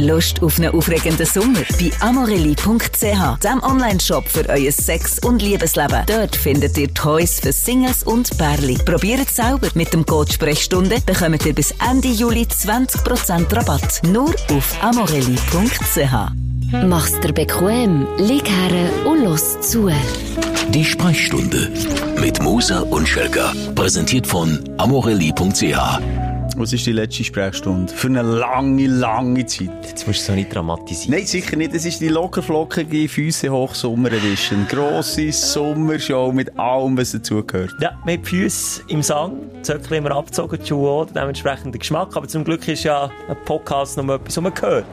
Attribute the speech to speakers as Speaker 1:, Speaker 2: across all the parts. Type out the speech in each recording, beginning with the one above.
Speaker 1: Lust auf einen aufregenden Sommer? Bei amorelli.ch, dem Online-Shop für euer Sex- und Liebesleben. Dort findet ihr Toys für Singles und Pärli. Probiert es selber. Mit dem Code Sprechstunde bekommt ihr bis Ende Juli 20% Rabatt. Nur auf amorelli.ch.
Speaker 2: Mach's dir bequem, lieg her und los zu.
Speaker 3: Die Sprechstunde mit Musa und Schelka. Präsentiert von amorelli.ch.
Speaker 4: Was ist die letzte Sprechstunde? Für eine lange, lange Zeit.
Speaker 5: Jetzt musst du so nicht dramatisieren.
Speaker 4: Nein, sicher nicht. Es ist die lockerflockige Füße hoch Sommer Edition. Grosse Sommershow mit allem, was dazugehört.
Speaker 5: Ja, mit Füßen im Sang, Zöckchen immer abgezogen, die Schuhe auch, dementsprechend der Geschmack. Aber zum Glück ist ja ein Podcast noch mal etwas, was man hört.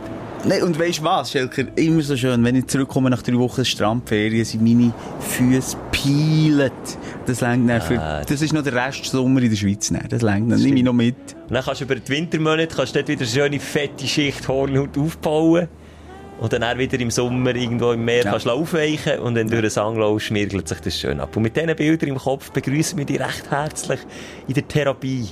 Speaker 4: Nein, und weißt du was, Schelker? Immer so schön, wenn ich zurückkomme nach drei Wochen Strandferien, sind meine Füße peilet. Das längt dann für, das ist noch der Rest Sommer in der Schweiz. Dann. Das längt dann. Nehme ich noch mit.
Speaker 5: Und dann kannst du über die Wintermonate kannst du dort wieder eine schöne fette Schicht Hornhaut aufbauen. Und dann auch wieder im Sommer irgendwo im Meer
Speaker 4: Ja.
Speaker 5: kannst du aufweichen und dann durch den Sang schmirgelt sich das schön ab. Und mit diesen Bildern im Kopf begrüßen wir dich recht herzlich in der Therapie.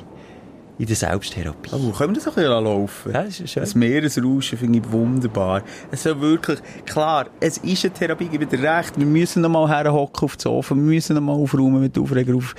Speaker 5: In der Selbsttherapie.
Speaker 4: Oh, können wir das ein bisschen laufen?
Speaker 5: Ja, das ist schön.
Speaker 4: Das Meeresrauschen finde ich wunderbar. Es soll wirklich, klar, es ist eine Therapie, ich gebe dir recht. Wir müssen noch mal herhocken auf den Sofa, wir müssen noch mal aufräumen mit Aufreger auf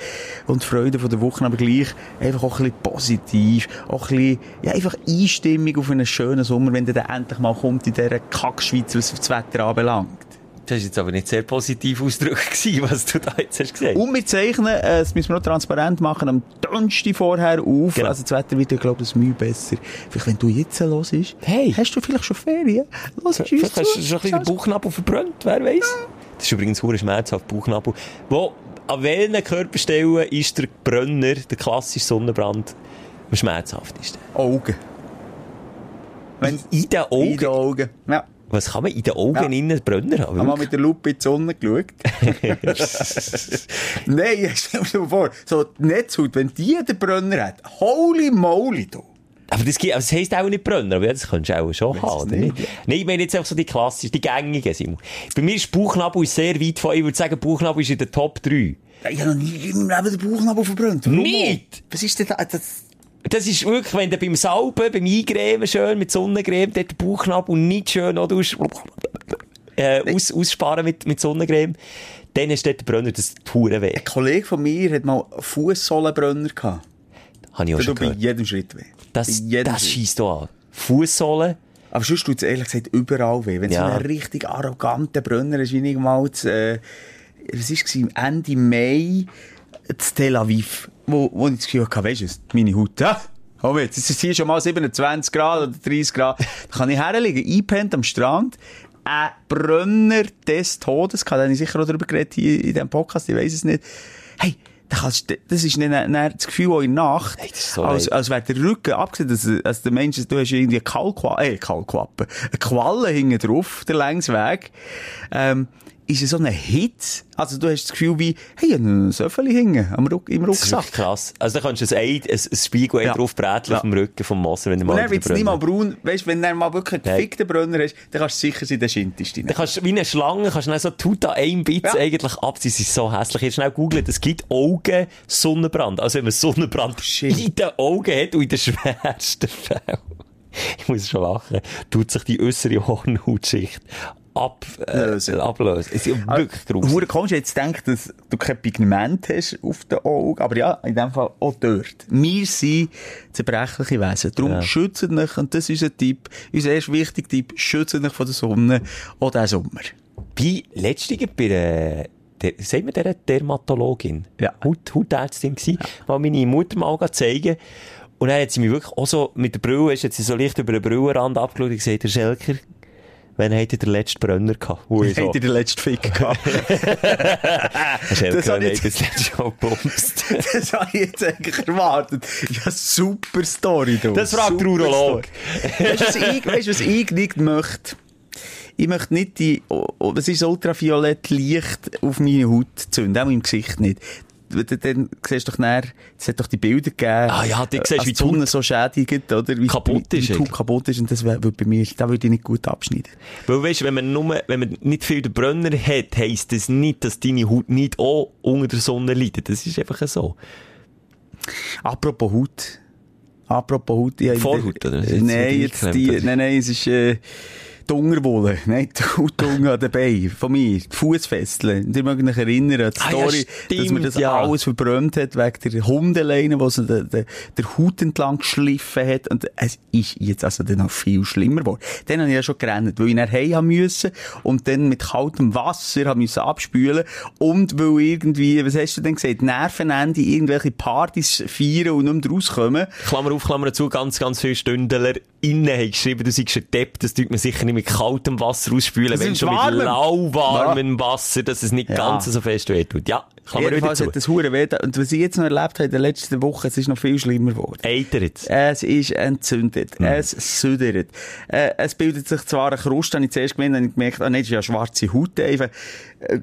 Speaker 4: und Freude von der Woche, aber gleich einfach auch ein bisschen positiv, auch ein bisschen, ja, einfach Einstimmung auf einen schönen Sommer, wenn der dann endlich mal kommt in dieser Kackschweiz, was das Wetter anbelangt.
Speaker 5: Das war jetzt aber nicht sehr positiv ausgedrückt, was du da jetzt hast gesagt.
Speaker 4: Und wir zeichnen, äh, das müssen wir noch transparent machen, am Donnerstag vorher auf.
Speaker 5: Genau.
Speaker 4: Also das Wetter wird, ich glaube ich, Mühe besser. Vielleicht, wenn du jetzt hörst,
Speaker 5: Hey.
Speaker 4: hast du vielleicht schon Ferien? Los,
Speaker 5: Vielleicht hast du schon ein bisschen den Bauchnabel verbrannt, wer weiß. Das ist übrigens hure schmerzhaft, Bauchnabel. Wo, an welchen Körperstellen ist der Brenner, der klassische Sonnenbrand, am schmerzhaftesten?
Speaker 4: Augen. Wenn,
Speaker 5: In den Augen?
Speaker 4: in den Augen. Ja.
Speaker 5: Was kann man in den Augen
Speaker 4: Ja.
Speaker 5: innen einen Brenner haben?
Speaker 4: Haben wir mit der Lupe in die Sonne geschaut? Nein, stell dir mal vor, so die Netzhaut, wenn die den Brenner hat, holy moly, du.
Speaker 5: Aber das, gibt- das heisst auch nicht Brenner, aber das könntest du auch schon haben? Nein, ich meine jetzt einfach so die klassischen, die gängigen, Simon. Bei mir ist Bauchnabel sehr weit von, ich würde sagen, Bauchnabel ist in der Top 3.
Speaker 4: Ich habe noch nie meinem Leben den Bauchnabel verbrannt.
Speaker 5: Nicht?
Speaker 4: Was ist denn da? Das,
Speaker 5: Das ist wirklich, wenn du beim Salben, beim Eingremen schön mit Sonnencreme, dort den Bauchnabel nicht schön, oder, aus, äh, aus, aussparen mit, mit Sonnencreme, dann ist dort der Brenner, das tut weh.
Speaker 4: ein Kollege von mir hat mal Fußsohlenbrenner gehabt.
Speaker 5: Habe ich auch schon
Speaker 4: tut bei
Speaker 5: gehört.
Speaker 4: jedem Schritt weh.
Speaker 5: Das, das scheisst hier an. Fußsohlen,
Speaker 4: Aber sonst tut es ehrlich gesagt überall weh. Wenn
Speaker 5: Ja.
Speaker 4: so einen richtig arroganten Brenner ist, wie ich mal äh, was ist es, Ende Mai in Tel Aviv, wo, wo ich das Gefühl hatte, weisst du, meine Haut, ja, komm jetzt, es ist hier schon mal 27 Grad oder 30 Grad, da kann ich herliegen, einpennt am Strand, ein Brenner des Todes, da habe ich sicher auch darüber geredet hier in diesem Podcast, ich weiss es nicht. Hey, da kannst, das ist dann, dann das Gefühl auch in der Nacht,
Speaker 5: Hey, so
Speaker 4: als, als wäre der Rücken, abgesehen, dass, dass der Mensch, du hast irgendwie eine Kalkwa äh, Kalkwappe, eine Qualle hinten drauf, der Längsweg, ähm, ist es so eine Hitze. Also du hast das Gefühl wie, hey, ein Söffeli hinten am Ruck, im
Speaker 5: das ist
Speaker 4: Rucksack.
Speaker 5: krass. Also da kannst du ein, Ei, ein, ein Spiegel
Speaker 4: Ja.
Speaker 5: drauf bräteln
Speaker 4: Ja.
Speaker 5: auf dem Rücken vom Moser, wenn du
Speaker 4: Und
Speaker 5: mal
Speaker 4: dann
Speaker 5: über
Speaker 4: wird es
Speaker 5: den
Speaker 4: nicht mal braun. Weißt du, wenn du dann mal wirklich einen gefickten Brenner hast, dann kannst du sicher sein, der schintest dich
Speaker 5: Dann
Speaker 4: nicht.
Speaker 5: kannst du wie eine Schlange, kannst du dann so tut an einem Bitz
Speaker 4: Ja.
Speaker 5: eigentlich ab. Sie sind so hässlich. Jetzt schnell googeln, es gibt Augen Sonnenbrand. Also wenn man Sonnenbrand
Speaker 4: Shit.
Speaker 5: in den Augen hat und in den schwersten Fällen, ich muss schon lachen, tut sich die äußere Hornhautschicht ab, äh,
Speaker 4: Lösen.
Speaker 5: ablösen. Es ist ja wirklich gruselig.
Speaker 4: Hure komisch, jetzt denkt, dass du kein Pigment hast auf den Augen. Aber ja, in dem Fall auch dort. Wir sind zerbrechliche Wesen. Darum
Speaker 5: Ja.
Speaker 4: schützt euch, und das ist unser Tipp, unser erst wichtiger Tipp, schützt euch von der Sonne, auch diesen Sommer.
Speaker 5: Bei letztigen, bei der, der, der Dermatologin,
Speaker 4: Ja.
Speaker 5: Haut, Hautärztin gsi, mal meine Mutter mal zeigen. Und dann hat sie mich wirklich auch so mit der Brille, ist jetzt so leicht über den Brillenrand abgeschaut und gesagt, Herr Schelker, wann habt ihr den letzten Brenner gehabt? Ich so,
Speaker 4: Habt ihr den letzten Fick gehabt? Das hab
Speaker 5: wann
Speaker 4: ich
Speaker 5: habt das letzte Mal gebumst?
Speaker 4: das habe ich jetzt eigentlich erwartet. Ja, super Story, du.
Speaker 5: Das fragt der Urolog.
Speaker 4: Weißt du, was ich, weißt, was ich nicht möchte? Ich möchte nicht die, oh, oh, was ist ultraviolett Licht auf meine Haut zünden, auch im Gesicht nicht. Dann, siehst du doch näher, es hat doch die Bilder gegeben.
Speaker 5: Ah ja, du siehst,
Speaker 4: als
Speaker 5: wie
Speaker 4: die Sonne so schädigt, oder? Wie,
Speaker 5: kaputt ist
Speaker 4: Wie die Haut kaputt ist, und das würde bei mir, da würde ich nicht gut abschneiden.
Speaker 5: Weil weißt, wenn man nur, wenn man nicht viel den Brenner hat, heisst das nicht, dass deine Haut nicht auch unter der Sonne leidet. Das ist einfach so.
Speaker 4: Apropos Haut. Apropos Haut. habe
Speaker 5: Vorhaut, oder?
Speaker 4: Nein, jetzt die, nein, nein, es ist, äh, die Unterwolle, nein, die Hautunge an den Beinen, von mir, die Fußfesseln. Die mögen mich erinnern an die
Speaker 5: Ah, ja,
Speaker 4: Story, dass
Speaker 5: stimmt,
Speaker 4: das
Speaker 5: ja.
Speaker 4: alles verbrannt hat, wegen der Hundeleine, die so den, den, der Haut entlang geschliffen hat. Und es ist jetzt also dann noch viel schlimmer geworden. Dann habe ich ja schon gerannt, weil ich nach Hause müssen und dann mit kaltem Wasser müssen abspülen und weil irgendwie, was hast du denn gesagt, Nervenende irgendwelche Partys feiern und nicht mehr rauskommen.
Speaker 5: Klammer auf, Klammer zu, ganz, ganz viele Stündler innen haben geschrieben, du seist ein Depp, das tut man sicher nicht mit kaltem Wasser ausspülen,
Speaker 4: Das
Speaker 5: wenn schon mit
Speaker 4: warmem.
Speaker 5: lauwarmem Wasser, dass es nicht
Speaker 4: Ja.
Speaker 5: ganz so fest wehtut. Ja, Klammer wieder
Speaker 4: Jedenfalls hat das Hure weh. Und was ich jetzt noch erlebt habe in den letzten Wochen, es ist noch viel schlimmer geworden.
Speaker 5: Eiter jetzt.
Speaker 4: Es ist entzündet.
Speaker 5: Hm.
Speaker 4: Es südert. Äh, es bildet sich zwar eine Kruste, habe ich zuerst gemeint, habe ich gemerkt, ah, nein, das ist ja schwarze Haut einfach. Äh,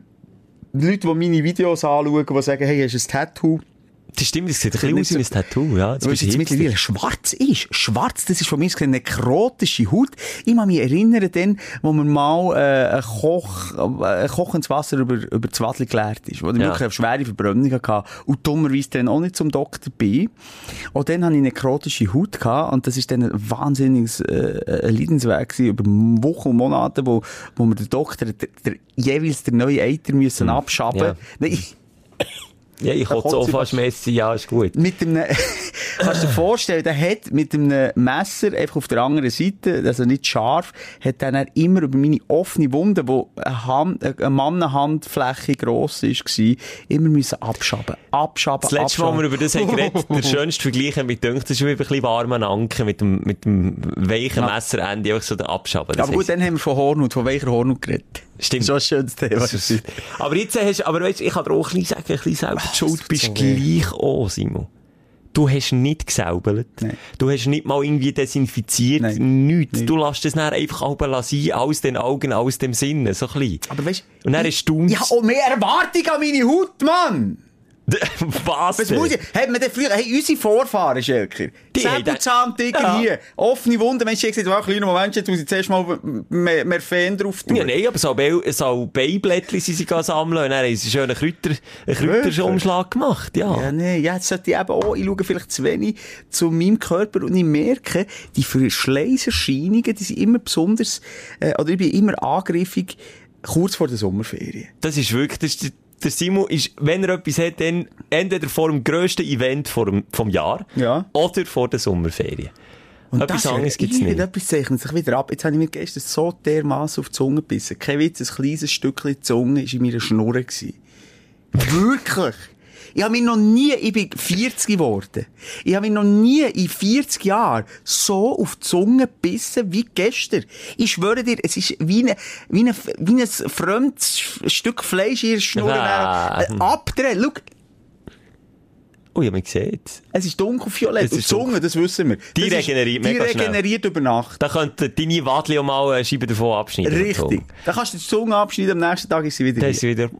Speaker 4: die Leute, die meine Videos anschauen, die sagen, hey, hast du ein Tattoo?
Speaker 5: Das stimmt, das sieht ein bisschen aus wie ein Tattoo, ja. Jetzt du
Speaker 4: jetzt mittlerweile schwarz ist. Schwarz, das ist von mir eine nekrotische Haut. Ich kann mich erinnern, dann, wo man mal äh, ein, Koch, äh, kochendes Wasser über, über das Wadli geleert ist, wo ich
Speaker 5: Ja.
Speaker 4: wirklich eine schwere Verbrennung hatte und dummerweise dann auch nicht zum Doktor bin. Und dann hatte ich nekrotische Haut gehabt und das ist dann ein wahnsinniges äh, ein Leidensweg gewesen, über Wochen und Monate, wo, wo mir der Doktor der, der, jeweils der neue Eiter müssen abschaben.
Speaker 5: Hm. Ja.
Speaker 4: Nein,
Speaker 5: Ja, ich kotze
Speaker 4: sie
Speaker 5: fast Messi, ja, ist gut.
Speaker 4: mit einem, kannst du dir vorstellen, der hat mit einem Messer einfach auf der anderen Seite, also nicht scharf, hat dann er immer über meine offene Wunde, wo eine, Hand, eine Mannenhandfläche gross ist, war, immer müssen abschaben. Abschaben,
Speaker 5: Das letzte Mal,
Speaker 4: abschaben.
Speaker 5: wo wir über das haben geredet, der schönste Vergleich gedacht, das ist wie ein bisschen warmer Anken mit dem, mit dem weichen Messerende, einfach so den Abschaben.
Speaker 4: Aber gut,
Speaker 5: heisst-
Speaker 4: dann haben wir von Hornhaut, von welcher Hornhaut geredet.
Speaker 5: Stimmt.
Speaker 4: Schon ein schönes Thema.
Speaker 5: Aber jetzt hast du, aber weißt, ich kann dir auch ein bisschen sagen, ein bisschen die Schuld, bist
Speaker 4: so
Speaker 5: gleich auch, Simon. Du hast nicht gesäubelt.
Speaker 4: Nein.
Speaker 5: Du hast nicht mal irgendwie desinfiziert.
Speaker 4: Nein.
Speaker 5: Nichts.
Speaker 4: Nein.
Speaker 5: Du lässt es dann einfach halb sein, aus den Augen, aus dem Sinne, so ein bisschen.
Speaker 4: Aber weißt
Speaker 5: Und dann
Speaker 4: ich,
Speaker 5: erstaunst-
Speaker 4: ich habe auch mehr Erwartung an meine Haut, Mann!
Speaker 5: Was?
Speaker 4: Was muss ich? Hat man denn früher, hey, unsere Vorfahren, Schelker, Säbelzahntiger
Speaker 5: Ja.
Speaker 4: hier, offene Wunden, Mensch, ich gesagt, wow, kleiner Moment, jetzt muss ich zuerst mal mehr, mehr Fan drauf tun.
Speaker 5: Ja, nein, aber so, Be so Beiblättchen sind sie sammeln und dann haben sie schön einen Kräuter, einen Kräuterumschlag gemacht, ja.
Speaker 4: Ja, nee, ja, jetzt sollte ich eben auch, ich schaue vielleicht zu wenig zu meinem Körper und ich merke, die Verschleißerscheinungen, die sind immer besonders, äh, oder ich bin immer angriffig, kurz vor der Sommerferien.
Speaker 5: Das ist wirklich, das ist, der Simon ist, wenn er etwas hat, dann entweder vor dem grössten Event vor dem, vom Jahr
Speaker 4: Ja.
Speaker 5: oder vor der Sommerferien.
Speaker 4: Und
Speaker 5: Etwas anderes gibt's nicht.
Speaker 4: Etwas zeichnet sich wieder ab. Jetzt habe ich mir gestern so dermaßen auf die Zunge gebissen. Kein Witz, ein kleines Stückchen Zunge war in meiner gewesen. Wirklich. Ich habe mich noch nie, ich bin 40 geworden. Ich habe mich noch nie in 40 Jahren so auf die Zunge gebissen wie gestern. Ich schwöre dir, es ist wie, eine, wie, eine, wie ein fremdes Stück Fleisch in ihrer Schnurre.
Speaker 5: Ah.
Speaker 4: Äh, abdrehen. Schau,
Speaker 5: Oh, ja, man sieht
Speaker 4: es ist dunkelviolett.
Speaker 5: Ist
Speaker 4: die Zunge, das wissen wir.
Speaker 5: Die
Speaker 4: Das ist-
Speaker 5: regeneriert
Speaker 4: Die
Speaker 5: mega schnell.
Speaker 4: regeneriert über Nacht.
Speaker 5: Da könnte deine Wadli auch mal eine Scheibe davon abschneiden.
Speaker 4: Richtig. Dann kannst du die Zunge abschneiden, am nächsten Tag ist sie wieder
Speaker 5: Dann
Speaker 4: hier.
Speaker 5: ist sie wieder,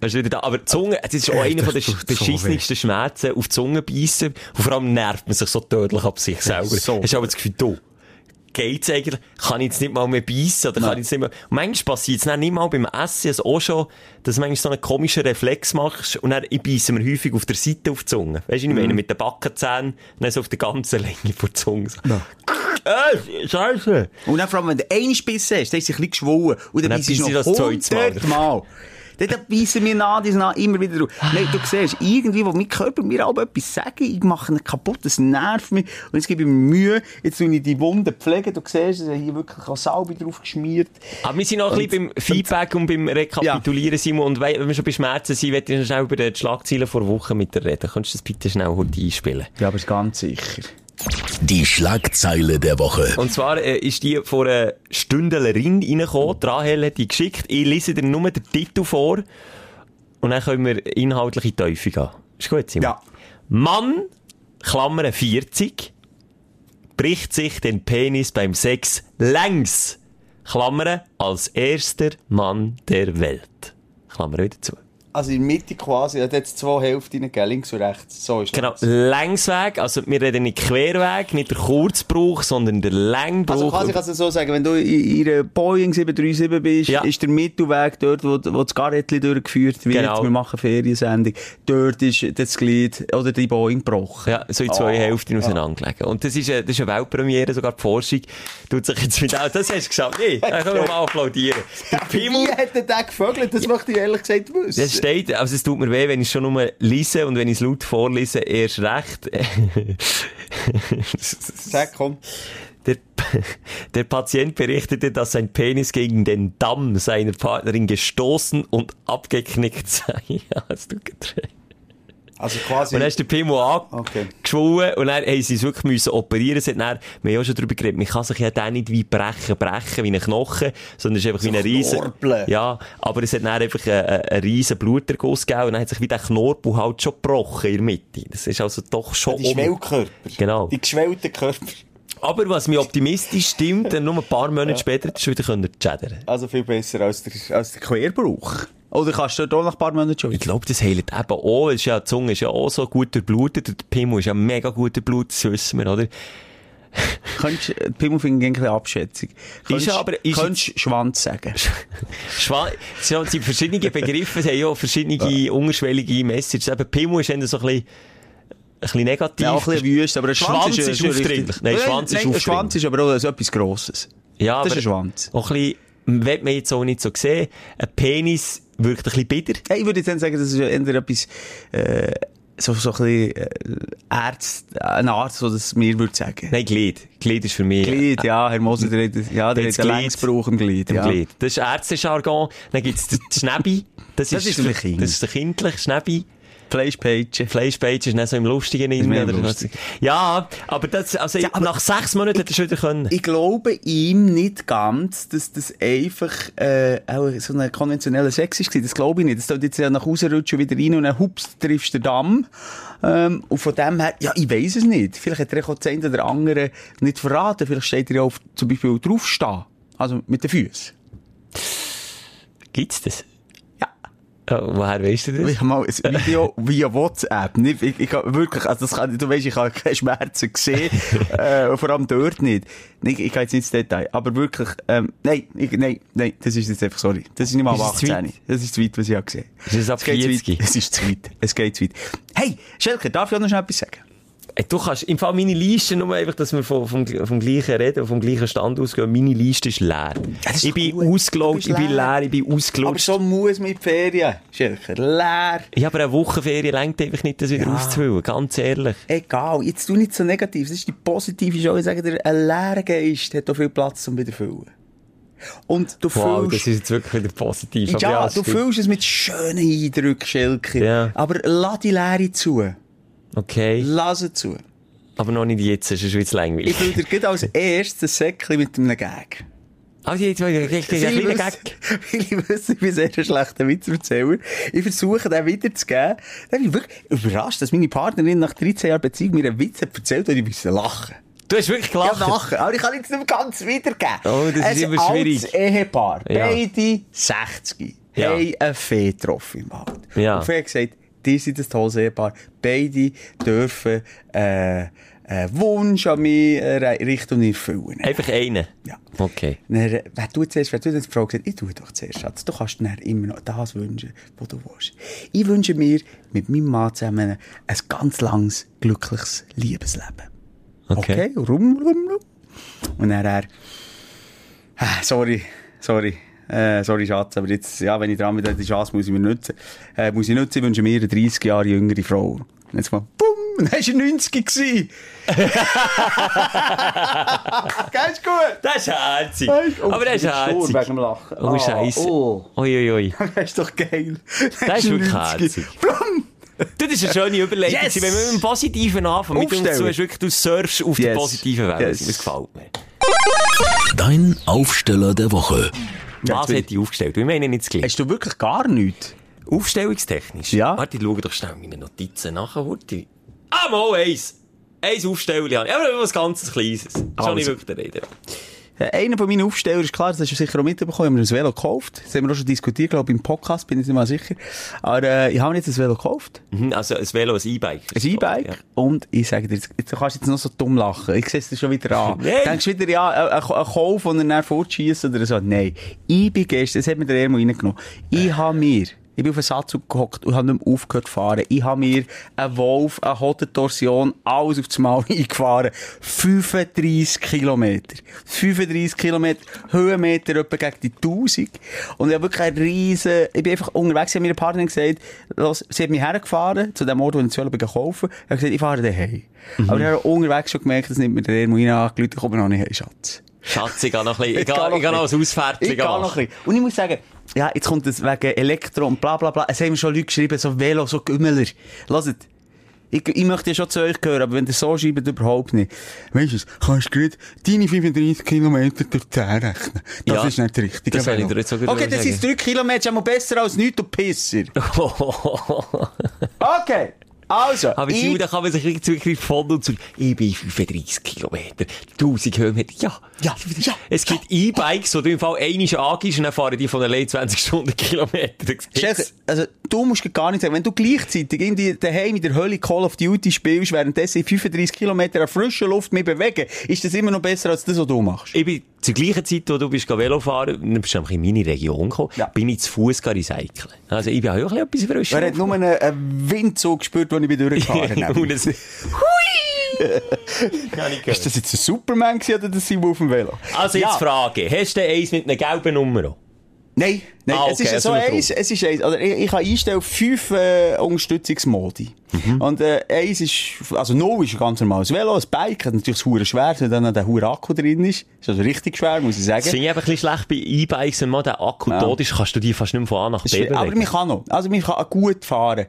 Speaker 5: ist wieder da. Aber die Zunge, das ist auch
Speaker 4: Äh,
Speaker 5: einer von
Speaker 4: so
Speaker 5: beschissensten Schmerzen, auf die Zunge beißen. Und vor allem nervt man sich so tödlich ab sich selber.
Speaker 4: so.
Speaker 5: Hast du aber das Gefühl, du, geht's eigentlich? Kann ich jetzt nicht mal mehr beißen? Oder kann ich jetzt nicht mehr, und manchmal passiert es nicht mal beim Essen, also auch schon, dass du manchmal so einen komischen Reflex machst und dann beißen wir häufig auf der Seite auf die Zunge. Weißt du, ich
Speaker 4: Mhm.
Speaker 5: meine, mit den Backenzähnen, und dann so auf der ganzen Länge von der Zunge. So. Äh, Scheiße!
Speaker 4: Und dann vor allem, wenn du einen Spiss hast, dann ist sie ein bisschen geschwollen. Und dann
Speaker 5: dann
Speaker 4: beißt sie noch
Speaker 5: das zweites Mal.
Speaker 4: 100 Mal. Dann beißen wir nach, dies nach, immer wieder drauf. Nein, du siehst, irgendwie, wo mein Körper mir auch etwas sagen, ich mache ihn kaputt, das nervt mich. Und jetzt gebe ich mir Mühe, jetzt tue ich die Wunden pflegen, du siehst, es ist hier wirklich auch Salbe drauf geschmiert.
Speaker 5: Aber wir sind noch ein bisschen beim Feedback und beim Rekapitulieren, Simon. Und we- wenn wir schon bei Schmerzen sind, möchte ich noch schnell über die Schlagzeilen vor Wochen mit dir reden. Könntest du das bitte schnell heute einspielen?
Speaker 4: Ja, aber ist ganz sicher.
Speaker 3: Die Schlagzeile der Woche.
Speaker 5: Und zwar äh, ist die von einer Stündlerin reingekommen. Die Rahel hat die geschickt. Ich lese dir nur den Titel vor. Und dann können wir inhaltlich in die Teufel gehen. Ist gut, Simon?
Speaker 4: Ja.
Speaker 5: Mann, Klammern 40, bricht sich den Penis beim Sex längs, Klammern als erster Mann der Welt. Klammern wieder zu.
Speaker 4: Also in der Mitte quasi, hat es zwei Hälften, gell, links und rechts. So ist
Speaker 5: Genau,
Speaker 4: das.
Speaker 5: Längsweg, also wir reden nicht Querweg, nicht der Kurzbruch, sondern der Längbruch.
Speaker 4: Also quasi kannst du so sagen, wenn du in in einer Boeing 737 bist,
Speaker 5: Ja.
Speaker 4: ist der Mittelweg dort, wo, wo das Garrettli durchgeführt wird,
Speaker 5: Genau.
Speaker 4: wir machen Feriensendung, dort ist das Glied oder die Boeing gebrochen.
Speaker 5: Ja, so in zwei
Speaker 4: Ah,
Speaker 5: Hälften auseinandergelegen. Und das ist, eine, das ist eine Weltpremiere, sogar die Forschung tut sich jetzt mit auch, das hast du geschafft. Nee, da kann man mal applaudieren. Der Pimmel,
Speaker 4: Wie hat der gefögelt? Das möchte ich ehrlich gesagt wissen.
Speaker 5: Steht, also es tut mir weh, wenn ich schon nur lese und wenn ich es laut vorlese, erst recht.
Speaker 4: Sag, komm.
Speaker 5: Der, der Patient berichtete, dass sein Penis gegen den Damm seiner Partnerin gestoßen und abgeknickt sei. Hast du gedreht.
Speaker 4: Also quasi...
Speaker 5: Und dann ist der
Speaker 4: Okay.
Speaker 5: angeschwollen und dann haben sie es wirklich müssen operieren. Es hat dann, wir haben ja auch schon darüber geredet, man kann sich ja dann nicht wie brechen, brechen, wie ein Knochen, sondern es ist einfach wie ein riesen...
Speaker 4: Knorpeln.
Speaker 5: Ja, aber es hat dann einfach einen, einen, riesen Bluterguss gegeben und dann hat sich wie der Knorpel halt schon gebrochen in der Mitte. Das ist also doch schon...
Speaker 4: Die
Speaker 5: um-
Speaker 4: Schwellkörper.
Speaker 5: Genau.
Speaker 4: Die geschwellten Körper.
Speaker 5: Aber was mich optimistisch stimmt, dann nur ein paar Monate später, das wieder können chattern.
Speaker 4: Also viel besser als der, als der Querbruch. Oder kannst du dort auch nach ein paar Monaten schon
Speaker 5: Ich glaube, das heilt eben auch. Ist ja, die Zunge ist ja auch so gut durchblutet. und Der Pimmel ist ja mega gut durchblutet, das wissen wir, oder?
Speaker 4: Könntest, äh, Pimmelfinger gegen ein bisschen Abschätzung. Könntest,
Speaker 5: ja aber- ist
Speaker 4: könntest Schwanz sagen.
Speaker 5: Schwa es sind verschiedene Begriffe, es haben ja auch verschiedene unterschwellige Messages. Eben, Pimmel ist eher so ein bisschen, ein bisschen negativ.
Speaker 4: Ja, auch ein bisschen wüst, aber ein Schwanz,
Speaker 5: Schwanz
Speaker 4: ist,
Speaker 5: ist aufdringlich. Nein, Schwanz ist
Speaker 4: nein, ein
Speaker 5: aufdringlich.
Speaker 4: Schwanz ist aber auch so etwas Grosses.
Speaker 5: ja,
Speaker 4: Das
Speaker 5: aber
Speaker 4: ist ein Schwanz.
Speaker 5: Auch ein bisschen, wird man jetzt auch nicht so sehen. Ein Penis wirkt ein bisschen bitter.
Speaker 4: Hey, ich würde jetzt sagen, das ist ja eher etwas, äh, so, so ein bisschen, äh, Arzt, ein Arzt, der das mir würde sagen.
Speaker 5: Nein, Glied. Glied ist für mich.
Speaker 4: Glied, ja, Herr Moser, der ja, der hat
Speaker 5: Glied.
Speaker 4: Im Glied, ja.
Speaker 5: Glied. Das ist Ärztejargon. Dann gibt's den Schnäbi. Das,
Speaker 4: Das ist ein Kind.
Speaker 5: Das ist der kindlich Schnäbi.
Speaker 4: Fleischpeitsche.
Speaker 5: Fleischpage ist nicht so im Lustigen oder was.
Speaker 4: lustig.
Speaker 5: Ja, aber das, also
Speaker 4: Ja, aber-
Speaker 5: nach sechs Monaten hätte er schon wieder können.
Speaker 4: Ich glaube ihm nicht ganz, dass das einfach äh, auch so ein konventioneller Sex ist. Das glaube ich nicht. Das tut jetzt ja nach Hause rutschen wieder rein und dann hups, triffst du den Damm. Ähm, und von dem her, ja, ich weiß es nicht. Vielleicht hat er auch das eine oder andere nicht verraten. Vielleicht steht er ja auf, zum Beispiel draufstehen. Also mit den Füßen.
Speaker 5: Gibt's das? Woher weißt du das?
Speaker 4: Ich habe mal ein Video via WhatsApp. Nicht, ich, ich wirklich, also das kann, du weißt, ich habe keine Schmerzen gesehen, äh, vor allem dort nicht. Ich, ich gehe jetzt nicht ins Detail, aber wirklich, ähm, nein, ich, nein, nein, das ist jetzt einfach, sorry. Das ist nicht mal
Speaker 5: Ist
Speaker 4: ab
Speaker 5: es zu
Speaker 4: 18. Das ist zu weit, was ich habe gesehen.
Speaker 5: Ist es ab
Speaker 4: Es geht zu
Speaker 5: 40?
Speaker 4: weit. Es ist zu weit. Es geht zu weit. Hey, Schelke, darf ich auch noch etwas sagen?
Speaker 5: Du kannst, im Fall meine Liste, nur einfach, dass wir vom, vom, vom gleichen reden, vom gleichen Stand ausgehen, meine Liste ist leer.
Speaker 4: ist
Speaker 5: ich bin
Speaker 4: gut. Bist
Speaker 5: ich bin
Speaker 4: leer.
Speaker 5: ich bin
Speaker 4: Aber
Speaker 5: ausgelutscht.
Speaker 4: so muss mit Ferien, Schelke, leer.
Speaker 5: Ja, aber eine Wochenferie längt einfach nicht, das wieder
Speaker 4: Ja.
Speaker 5: auszufüllen, ganz ehrlich.
Speaker 4: Egal, jetzt tu nicht so negativ. Das ist die positive Show. Ich sage dir, ein leerer Geist hat auch viel Platz zum wieder füllen. Und du
Speaker 5: Wow,
Speaker 4: fühlst...
Speaker 5: das ist jetzt wirklich wieder positiv. aber
Speaker 4: Ja,
Speaker 5: es
Speaker 4: du fühlst es mit schönen Eindrücken, Schelke.
Speaker 5: Ja.
Speaker 4: Aber lass die Leere zu.
Speaker 5: Okay,
Speaker 4: Lass es zu.
Speaker 5: aber noch nicht jetzt, es ist zu langweilig.
Speaker 4: Ich will dir gerade als erstes ein Säckchen mit einem Gag.
Speaker 5: Also jetzt, ein
Speaker 4: Viele
Speaker 5: kleiner
Speaker 4: wissen,
Speaker 5: Gag.
Speaker 4: viele wissen, ich bin sehr ein schlechter Witzerzähler. Ich versuche, den wiederzugeben. Dann bin ich wirklich überrascht, dass meine Partnerin nach 13 Jahren Beziehung mir einen Witz erzählt und ich musste lachen.
Speaker 5: Du hast wirklich
Speaker 4: Ja,
Speaker 5: gelacht.
Speaker 4: lachen. Aber ich kann jetzt nicht ganz wiedergeben.
Speaker 5: Oh, das ist
Speaker 4: ein
Speaker 5: immer schwierig.
Speaker 4: altes Ehepaar.
Speaker 5: Ja.
Speaker 4: Beide 60.
Speaker 5: Ja.
Speaker 4: Haben eine Fee getroffen im Wald.
Speaker 5: Ja.
Speaker 4: Und Fee gesagt, die sind ein tolles Ehepaar. Beide dürfen, äh, einen Wunsch an mich äh, richten und erfüllen.
Speaker 5: Einfach einen.
Speaker 4: Ja.
Speaker 5: Okay.
Speaker 4: Dann, äh, wer tut zuerst, tut jetzt die ich tue doch zuerst, Schatz. Du kannst dann immer noch das wünschen, was du willst. Ich wünsche mir mit meinem Mann zusammen ein ganz langes, glückliches Liebesleben.
Speaker 5: Okay.
Speaker 4: Okay, rum, rum, rum. Und dann er, ah, sorry, sorry, äh, sorry Schatz, aber jetzt, ja, wenn ich dran bin, die Chance muss ich mir nutzen. Äh, muss ich nutzen, ich wünsche mir eine 30 Jahre jüngere Frau. Und jetzt mal, bumm, dann war er 90 gewesen. Geht's gut?
Speaker 5: Das ist herzig.
Speaker 4: Oh,
Speaker 5: Aber das ist herzig.
Speaker 4: wegen dem Lachen.
Speaker 5: Oh, Scheiße.
Speaker 4: Oh.
Speaker 5: Ui, ui.
Speaker 4: Das ist doch geil.
Speaker 5: Das ist wirklich
Speaker 4: 90.
Speaker 5: herzig.
Speaker 4: Blum.
Speaker 5: Du, das ist eine schöne Überlegung.
Speaker 4: Yes.
Speaker 5: Wenn wir mit dem Positiven anfangen, mit uns zu, hast wirklich, du surfst auf der
Speaker 4: Yes.
Speaker 5: positiven Welle.
Speaker 4: Yes.
Speaker 5: Das gefällt mir.
Speaker 3: Dein Aufsteller der Woche.
Speaker 5: Was hat die aufgestellt? Wir meinen nicht das Gleiche.
Speaker 4: Hast du wirklich gar nichts?
Speaker 5: Aufstellungstechnisch?
Speaker 4: Ja.
Speaker 5: Warte, ich schaue doch schnell meine Notizen nach. Ah, mal eins. Eins Aufstellen. Ja, aber was ganz Kleines. Schon
Speaker 4: Also.
Speaker 5: nicht wirklich der Rede.
Speaker 4: Äh, Einer von meinen Aufsteller ist klar, das hast du sicher auch mitbekommen, haben wir ein Velo gekauft. Das haben wir auch schon diskutiert, glaube ich, im Podcast, bin ich nicht mal sicher. Aber äh, ich habe jetzt ein Velo gekauft.
Speaker 5: Mhm, Also ein Velo, ein E-Bike.
Speaker 4: Ein E-Bike.
Speaker 5: Ja.
Speaker 4: Und ich sage dir, jetzt, jetzt du kannst jetzt noch so dumm lachen. Ich sehe es dir schon wieder an.
Speaker 5: Nein.
Speaker 4: Denkst du wieder, ja, ein, ein ein Kauf, den er dann fortschießt oder so? Nein. Ich bin gestern, das hat mir der Emo reingenommen. Ich habe mir, ich bin auf den Satz gehockt und habe nicht mehr aufgehört zu fahren. Ich habe mir einen Wolf, eine Hodentorsion, alles auf das Mal eingefahren. 35 Kilometer. 35 Kilometer, Höhenmeter etwa gegen die 1000. Und ich habe wirklich einen riesen, ich bin einfach unterwegs, ich habe meiner Partnerin gesagt, los, sie hat mich hergefahren, zu dem Ort, wo ich zu bin kaufen. Ich habe gesagt, ich fahre daheim. Aber ich habe unterwegs schon gemerkt, das nimmt mir der rein angelegt, ich komme noch nicht heim, Schatz.
Speaker 5: Schatz, ich gehe noch ein bisschen, ich gehe, ich gehe noch
Speaker 4: ein
Speaker 5: Ausfertigen
Speaker 4: Ich gehe noch ein bisschen. Und ich muss sagen, ja, jetzt kommt es wegen Elektro und bla bla bla. Es haben schon Leute geschrieben, so Velo, so Gümmeler. Hört, ich, ich möchte ja schon zu euch gehören, aber wenn ihr so schreibt, überhaupt nicht. Weißt du, kannst du gerade deine 35 Kilometer durch die Zeit rechnen. Das
Speaker 5: Ja,
Speaker 4: ist nicht richtig.
Speaker 5: das habe ich dir jetzt sogar
Speaker 4: Okay, das
Speaker 5: sagen.
Speaker 4: sind 3 Kilometer, aber besser als nichts, du Pisser. Okay, also.
Speaker 5: Aber
Speaker 4: ich-
Speaker 5: da kann man sich wirklich von und zu, ich bin 35 Kilometer, 1000 Höhenmeter, ja.
Speaker 4: Ja, ja,
Speaker 5: Es gibt E-Bikes, wo du im Fall einmal angehst und dann fahren die von allein 20 Stunden Kilometer.
Speaker 4: Schelke, also, du musst gar nicht sagen, wenn du gleichzeitig irgendwie daheim in der Hölle Call of Duty spielst, währenddessen in 35 Kilometer an frischer Luft mich bewegen, ist das immer noch besser als das, was du machst.
Speaker 5: Ich bin zur gleichen Zeit, wo du bist Velo fahren, dann bist du in meine Region gekommen,
Speaker 4: Ja.
Speaker 5: bin ich zu Fuß recyceln. Also ich bin auch ein bisschen frischer.
Speaker 4: Er hat nur einen, einen Windzug gespürt, als ich bin durchgefahren bin.
Speaker 5: Und es-
Speaker 4: Ist das jetzt ein Superman gewesen, oder das Simon auf dem Velo?
Speaker 5: Also jetzt
Speaker 4: Ja.
Speaker 5: Frage, hast du eins mit einer gelben Nummer?
Speaker 4: Nein, nein,
Speaker 5: Ah,
Speaker 4: es ist
Speaker 5: okay,
Speaker 4: so
Speaker 5: also
Speaker 4: eins, es ist eins, oder ich, ich kann einstellen fünf äh, Unterstützungsmodi.
Speaker 5: Mhm.
Speaker 4: Und äh, eins ist, also null ist ein ganz normales Velo, ein Bike, hat natürlich das hure schwer, wenn dann der hure Akku drin ist. Ist also richtig schwer, muss ich sagen.
Speaker 5: Das finde ich einfach ein bisschen schlecht bei E-Bikes, wenn mal der Akku
Speaker 4: Ja.
Speaker 5: tot ist, kannst du die fast nicht mehr von A nach B bewegen.
Speaker 4: Aber man kann noch. Also man kann gut fahren.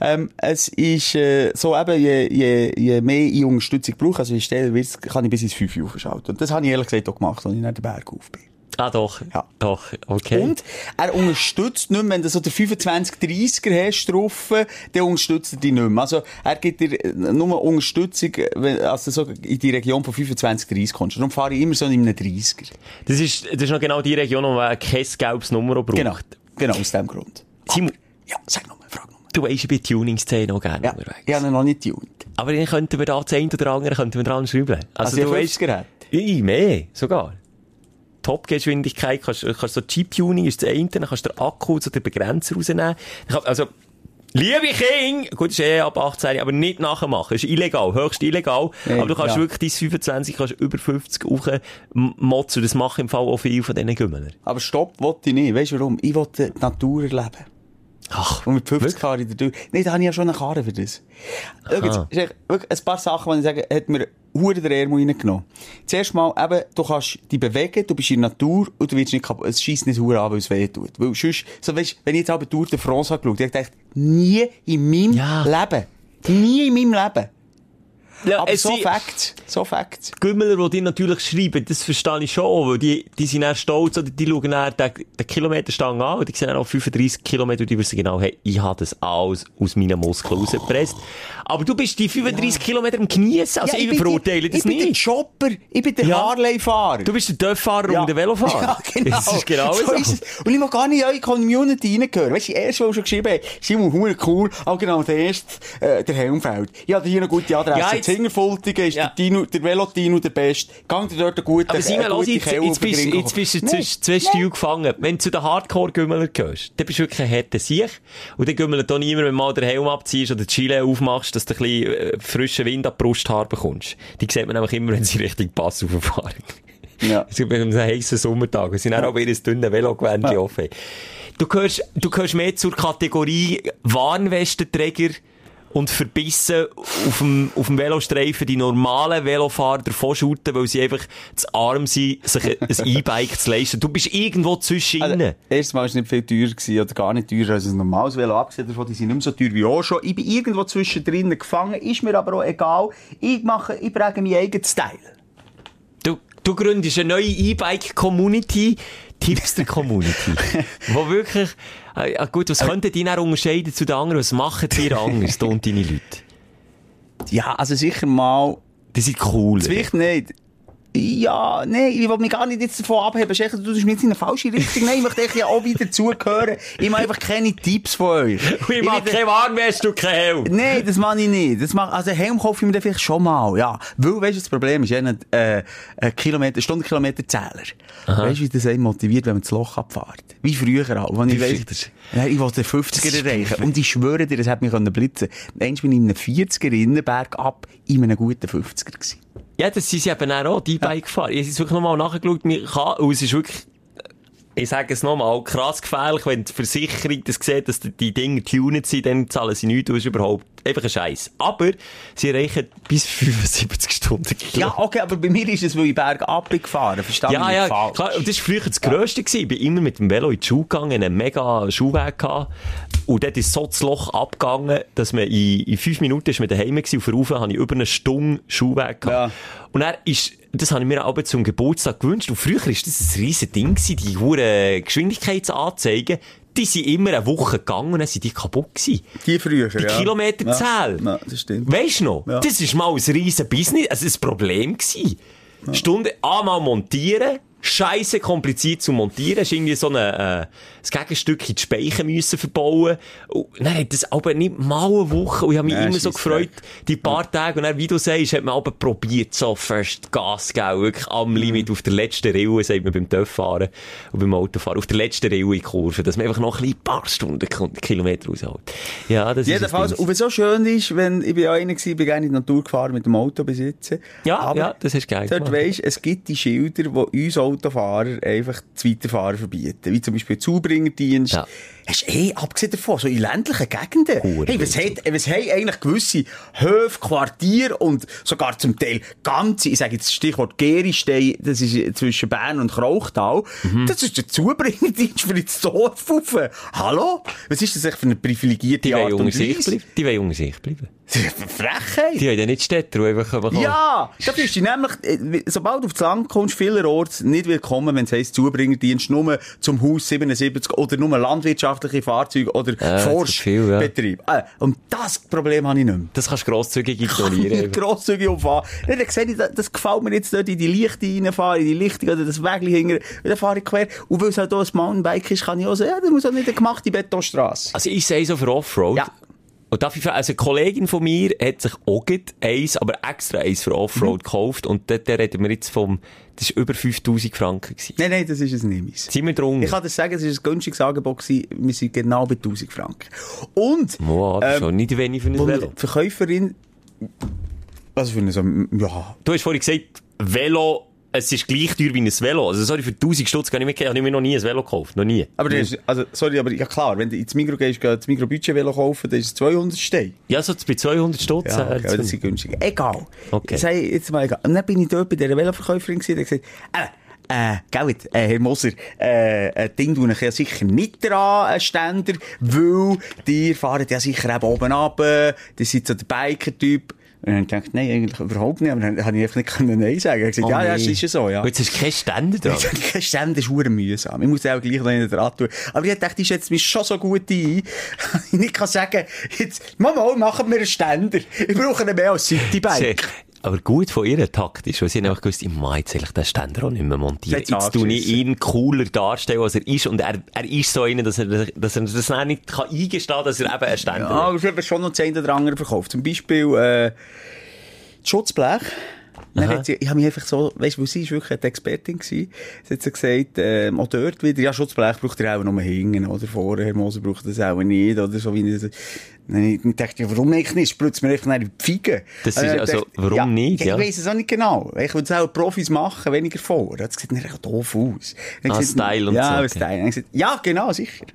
Speaker 4: Ähm, es ist äh, so eben, je, je, je mehr ich Unterstützung brauche, also schneller wird's, kann ich bis ins 5 aufschalten. Und das habe ich ehrlich gesagt auch gemacht, als ich nach den Berg auf bin.
Speaker 5: Ah doch,
Speaker 4: Ja.
Speaker 5: doch, okay.
Speaker 4: Und er unterstützt nicht mehr, wenn du so den 25-30er hast drauf, dann unterstützt er dich nicht mehr. Also er gibt dir äh, nur Unterstützung, wenn also so in die Region von 25-30 kommst. Darum fahre ich immer so in einem 30er.
Speaker 5: Das ist, das ist noch genau die Region, wo man kein gelbes Nummer braucht.
Speaker 4: Genau, genau aus dem Grund.
Speaker 5: Simon,
Speaker 4: Ja, sag nochmal, frag nochmal.
Speaker 5: du weisst, ich bin Tuning-Szene auch gerne
Speaker 4: Ja,
Speaker 5: unterwegs.
Speaker 4: ich ihn noch nicht tuned.
Speaker 5: Aber dann könnten wir da das eine oder andere könnten wir dran schrauben.
Speaker 4: Also die
Speaker 5: du weisst-
Speaker 4: 50er hat?
Speaker 5: Ja, mehr, sogar. Top-Geschwindigkeit, kannst, kannst so Chip-Tuning ist das eine, dann kannst du den Akku zu den Begrenzer rausnehmen. Ich hab- Also, liebe Kinder, gut, ist eh ab 18, aber nicht nachmachen. Ist illegal, höchst illegal.
Speaker 4: Ja,
Speaker 5: aber du kannst
Speaker 4: ja.
Speaker 5: wirklich dein 25, kannst über 50 motzen. Das machen im Fall auch viele von diesen Gümmeln.
Speaker 4: Aber stopp, wollte ich nicht. Weißt du warum? Ich wollte die Natur erleben.
Speaker 5: Ach,
Speaker 4: Und mit 50
Speaker 5: wirklich?
Speaker 4: fahre ich da durch. Nein, da habe ich ja schon eine Karte für das. Schau jetzt, wirklich ein paar Sachen, die ich sage, hat mir Hure der Ärmel reingenommen. Zuerst mal, eben, du kannst dich bewegen, du bist in der Natur und du wirst nicht kaputt. Es schießt nicht Hure an, weil es weh tut. Weil sonst, so weißt, wenn ich jetzt aber Tour de France habe geschaut, ich gedacht, nie in meinem
Speaker 5: Ja.
Speaker 4: Leben. Nie in meinem Leben.
Speaker 5: Ja,
Speaker 4: Aber so Facts. So Facts.
Speaker 5: Gümmeler, die dir natürlich schreiben, das verstehe ich schon, weil die, die sind dann stolz, oder die schauen dann den, den Kilometerstange an, und die sehen dann auch 35 Kilometer, und die wissen genau, hey, ich habe das alles aus meinen Muskeln rausgepresst. Aber du bist die 35 Kilometer am Geniessen, also
Speaker 4: Ja,
Speaker 5: ich,
Speaker 4: bin
Speaker 5: verurteile
Speaker 4: die-
Speaker 5: das
Speaker 4: Ich bin der
Speaker 5: nicht.
Speaker 4: Chopper, ich bin der
Speaker 5: Ja.
Speaker 4: Harley-Fahrer.
Speaker 5: Du bist der Dörffahrer und der Velofahrer.
Speaker 4: Ja, genau.
Speaker 5: Das ist genau so.
Speaker 4: ist es. Und ich mag gar nicht in eure Community reingehören. Weißt du, die erste, die schon geschrieben hat, Simon, cool, ah, genau, der erste, äh, der Helmfeld. Ich habe hier eine gute Adresse.
Speaker 5: Ja,
Speaker 4: Ja, Zingerfultigen ist
Speaker 5: Ja.
Speaker 4: der, Dino, der Velotino der Beste. Dir dort einen guten,
Speaker 5: Aber Simon, los, jetzt, jetzt, bist, jetzt bist du zwischen zwei Stühlen gefangen. Wenn du zu den Hardcore-Gümmelern gehst, dann bist du wirklich ein harter Sieg. Und dann gümmelt auch niemand, wenn du mal den Helm abziehst oder die Chile aufmachst, dass du ein bisschen äh, frischen Wind an die Brusthaar bekommst. Die sieht man nämlich immer, wenn sie Richtung Pass fahren.
Speaker 4: Ja.
Speaker 5: Es gibt einen heissen Sommertag. Sie sind auch aber ihr dünnes Velogewändchen offen. Du gehörst, du gehörst mehr zur Kategorie Warnwestenträger und verbissen auf dem, auf dem Velostreifen die normalen Velofahrer davon shooten, weil sie einfach zu arm sind, sich ein E-Bike zu leisten. Du bist irgendwo zwischen
Speaker 4: Also, erstens mal war es nicht viel teurer gewesen, oder gar nicht teurer als ein normales Velo. Abgesehen davon, die sind nicht mehr so teuer wie auch schon. Ich bin irgendwo zwischendrin gefangen, ist mir aber auch egal. Ich mache, ich präge meinen eigenen Style.
Speaker 5: Du, du gründest eine neue E-Bike-Community, Tipster-Community. wo wirklich, äh, gut, was könnten die dann unterscheiden zu den anderen? Was machen die anders, du und deine Leute?
Speaker 4: Ja, also sicher mal,
Speaker 5: Die sind cool.
Speaker 4: Wichtige nicht. Ja, nein, ich will mich gar nicht jetzt davon abheben. Schecher, du tust mich jetzt in eine falsche Richtung. Nein, ich möchte echt ja auch wieder zugehören. Ich mache einfach keine Tipps von euch.
Speaker 5: Ich mach
Speaker 4: will-
Speaker 5: keine Warnweste und kein Helm.
Speaker 4: Nein, das mache ich nicht. Das mach, also Helm kaufe ich mir vielleicht schon mal, ja. Weil, weißt du, das Problem ist ja ein, äh, ein Kilometer, Stundenkilometerzähler. Weißt du, wie das einen motiviert, wenn man das Loch abfährt? Wie früher auch. Wenn ich weiss,
Speaker 5: früher?
Speaker 4: ja, ich wollte den 50er erreichen. Und ich schwöre dir, das hat mich können blitzen Einst bin ich in einem 40er Innenberg ab, in einem guten 50er gewesen.
Speaker 5: Ja, das sind sie eben auch, die Bike gefahren. Ich habe es wirklich nochmal nachgeschaut. Mir kann, und es ist wirklich, ich sage es nochmal, krass gefährlich, wenn die Versicherung das sieht, dass die- Dinge tuned sind, dann zahlen sie nichts, das ist überhaupt einfach ein Scheiß. Aber sie erreichen bis 75 Stunden
Speaker 4: Ja, okay, aber bei mir ist es, weil ich bergab bin gefahren. Du?
Speaker 5: Ja, ja,
Speaker 4: falsch?
Speaker 5: klar. Und das war früher das Grösste. gewesen. Ich bin immer mit dem Velo in die Schule gegangen, einen mega Schuhweg gehabt. Und dort ist so das Loch abgegangen, dass man in, in fünf Minuten ist man daheim gewesen. Und vorauf habe ich über eine Stunde Schuhweg gehabt. Und er ist, das habe ich mir auch zum Geburtstag gewünscht. Und früher war das ein riesen Ding gewesen, die hohen Geschwindigkeitsanzeigen. Die sind immer eine Woche gegangen und dann sind die kaputt gewesen.
Speaker 4: Die früher,
Speaker 5: Die
Speaker 4: ja.
Speaker 5: Kilometerzahl.
Speaker 4: Ja, ja, das stimmt.
Speaker 5: Weisst du noch?
Speaker 4: Ja.
Speaker 5: Das ist mal ein riesen Business, also ein Problem gewesen. Stunde einmal montieren, scheisse kompliziert zu montieren, hast irgendwie so eine, äh, das Gegenstück in die Speichen müssen verbauen. Und dann hat das aber nicht mal eine Woche, und ich habe mich
Speaker 4: Ja,
Speaker 5: immer so gefreut, die paar Tage, und dann, wie du sagst, hat man aber probiert, so fest Gas geben, wirklich am Limit, auf der letzten Rille, sagt man beim Töfffahren und beim Autofahren, auf der letzten Rille in Kurve, dass man einfach noch ein paar Stunden Kilometer raushält. Ja, das
Speaker 4: Jedenfalls,
Speaker 5: ist
Speaker 4: und was so schön ist, wenn, ich bin ja einer gewesen, bin gerne in die Natur gefahren mit dem Auto besitzen.
Speaker 5: Ja, ja, das du geil
Speaker 4: Dort weisst, es gibt die Schilder, die uns Autofahrer einfach das Weiterfahren verbieten. Wie zum Beispiel Zubringerdienst.
Speaker 5: Ja.
Speaker 4: Hast du eh, abgesehen davon, so in ländlichen Gegenden.
Speaker 5: Hure
Speaker 4: Hey, was, hat, was haben eigentlich gewisse Höfe, Quartiere und sogar zum Teil ganze, ich sage jetzt das Stichwort Geristein, das ist zwischen Bern und Krauchtal.
Speaker 5: Mhm.
Speaker 4: Das ist der Zubringerdienst für ins Dorf rauf. Hallo? Was ist das eigentlich für eine privilegierte
Speaker 5: Die
Speaker 4: Art und Weise?
Speaker 5: Die wollen unter sich bleiben.
Speaker 4: Frechheit.
Speaker 5: Die wollen ja nicht Städte, die einfach kommen.
Speaker 4: Ja, da bist du nämlich, äh, sobald du aufs Land kommst, vielerorts nicht willkommen, wenn es heisst Zubringerdienst nur zum Haus 77 oder nur landwirtschaftliche Fahrzeuge oder
Speaker 5: ist viel, ja.
Speaker 4: Äh, und das Problem habe ich nicht mehr.
Speaker 5: Das kannst du grosszügig
Speaker 4: Nicht
Speaker 5: ignorieren.
Speaker 4: grosszügig umfahren. Dann sehe ich, das, das gefällt mir jetzt dort in die Lichte reinfahren, in die Lichtung oder das Wägli hinten, dann fahre ich quer. Und weil es halt hier ein Mountainbike ist, kann ich auch sagen, ja, das muss auch nicht eine gemachte Betonstrasse.
Speaker 5: Also ich sehe so für Offroad.
Speaker 4: Ja.
Speaker 5: Und fragen, also eine Kollegin von mir hat sich auch eins, aber extra eins für Offroad
Speaker 4: Mhm.
Speaker 5: gekauft. Und dort reden wir jetzt vom, das war über 5000 Franken gewesen.
Speaker 4: Nein, nein, das ist es nicht. meins.
Speaker 5: Sind wir drunter?
Speaker 4: Ich kann dir sagen, es war ein günstiges Angebot. gewesen. Wir sind genau bei 1000 Franken. Und,
Speaker 5: Wow, das ist
Speaker 4: ähm,
Speaker 5: schon nicht wenig für ein
Speaker 4: wo mir
Speaker 5: Velo.
Speaker 4: die Verkäuferin, was für eine, so, ja,
Speaker 5: Du hast vorhin gesagt, Velo, es ist gleich teuer wie ein Velo. Also sorry, für 1000 Stutz kann ich mir, habe ich mir noch nie ein Velo gekauft. Noch nie.
Speaker 4: aber das ist, also, sorry, aber ja klar, wenn du ins Migros gehst, gehst das Migros Budget Velo kaufen, dann ist es 200 Steine.
Speaker 5: Ja, so bei 200 Stutz.
Speaker 4: Ja,
Speaker 5: äh,
Speaker 4: okay, aber das sind günstig. Egal.
Speaker 5: Okay.
Speaker 4: Sage jetzt mal egal. Und dann bin ich dort bei dieser Veloverkäuferin gewesen, die gesagt, äh, äh, gell, äh, Herr Moser, äh, ein Ding tue ich ja sicher nicht dran, ein Ständer, weil die fahren ja sicher eben oben runter, die sind so der Biker-Typ. Und dann ich gedacht, nein, eigentlich überhaupt nicht, aber dann habe ich einfach nicht können Nein sagen. Ich gesagt,
Speaker 5: Oh
Speaker 4: ja, ja, das ist ja so, ja.
Speaker 5: Und jetzt hast du keine Stände dran.
Speaker 4: Kein Ständer ist hure mühsam. Ich muss den auch gleich noch in dran tun. Aber ich dachte, ich schätze mich schon so gut ein, ich nicht kann sagen, jetzt, Mama, machen wir einen Ständer. Ich brauche ihn mehr als Citybike.
Speaker 5: Aber gut von ihr taktisch, weil sie haben einfach gewusst, ich mag jetzt eigentlich den Ständer auch nicht mehr montieren.
Speaker 4: Jetzt
Speaker 5: Jetzt tue ich ihn cooler darstellen, als er ist. Und er, er ist so einer, dass er, dass er das dann nicht kann eingestehen kann, dass er eben ein Ständer
Speaker 4: Ja,
Speaker 5: ist.
Speaker 4: aber ich schon noch eine oder andere verkauft. Zum Beispiel, äh, das Schutzblech. Dann
Speaker 5: Aha.
Speaker 4: hat sie, ich habe mich einfach so, weißt du, weil sie ist wirklich eine Expertin gewesen. Sie hat so gesagt, ähm, auch dort wieder, ja, Schutzblech braucht ihr auch nur hinten, oder vorne, Herr Moser braucht das auch nicht, oder so wie ich, dann ich dachte, ja, warum eigentlich nicht? Spritzt mir einfach in die Fiege.
Speaker 5: Das ist
Speaker 4: dann
Speaker 5: also,
Speaker 4: dachte ich,
Speaker 5: warum nicht, ja?
Speaker 4: Ich weiss es auch nicht genau. Ich würde es auch Profis machen, weniger vor. Das sieht mir echt doof aus. Dann
Speaker 5: Ah,
Speaker 4: gesagt,
Speaker 5: Style und
Speaker 4: ja,
Speaker 5: so,
Speaker 4: Ja,
Speaker 5: okay.
Speaker 4: Style. Dann gesagt, ja, genau, sicher.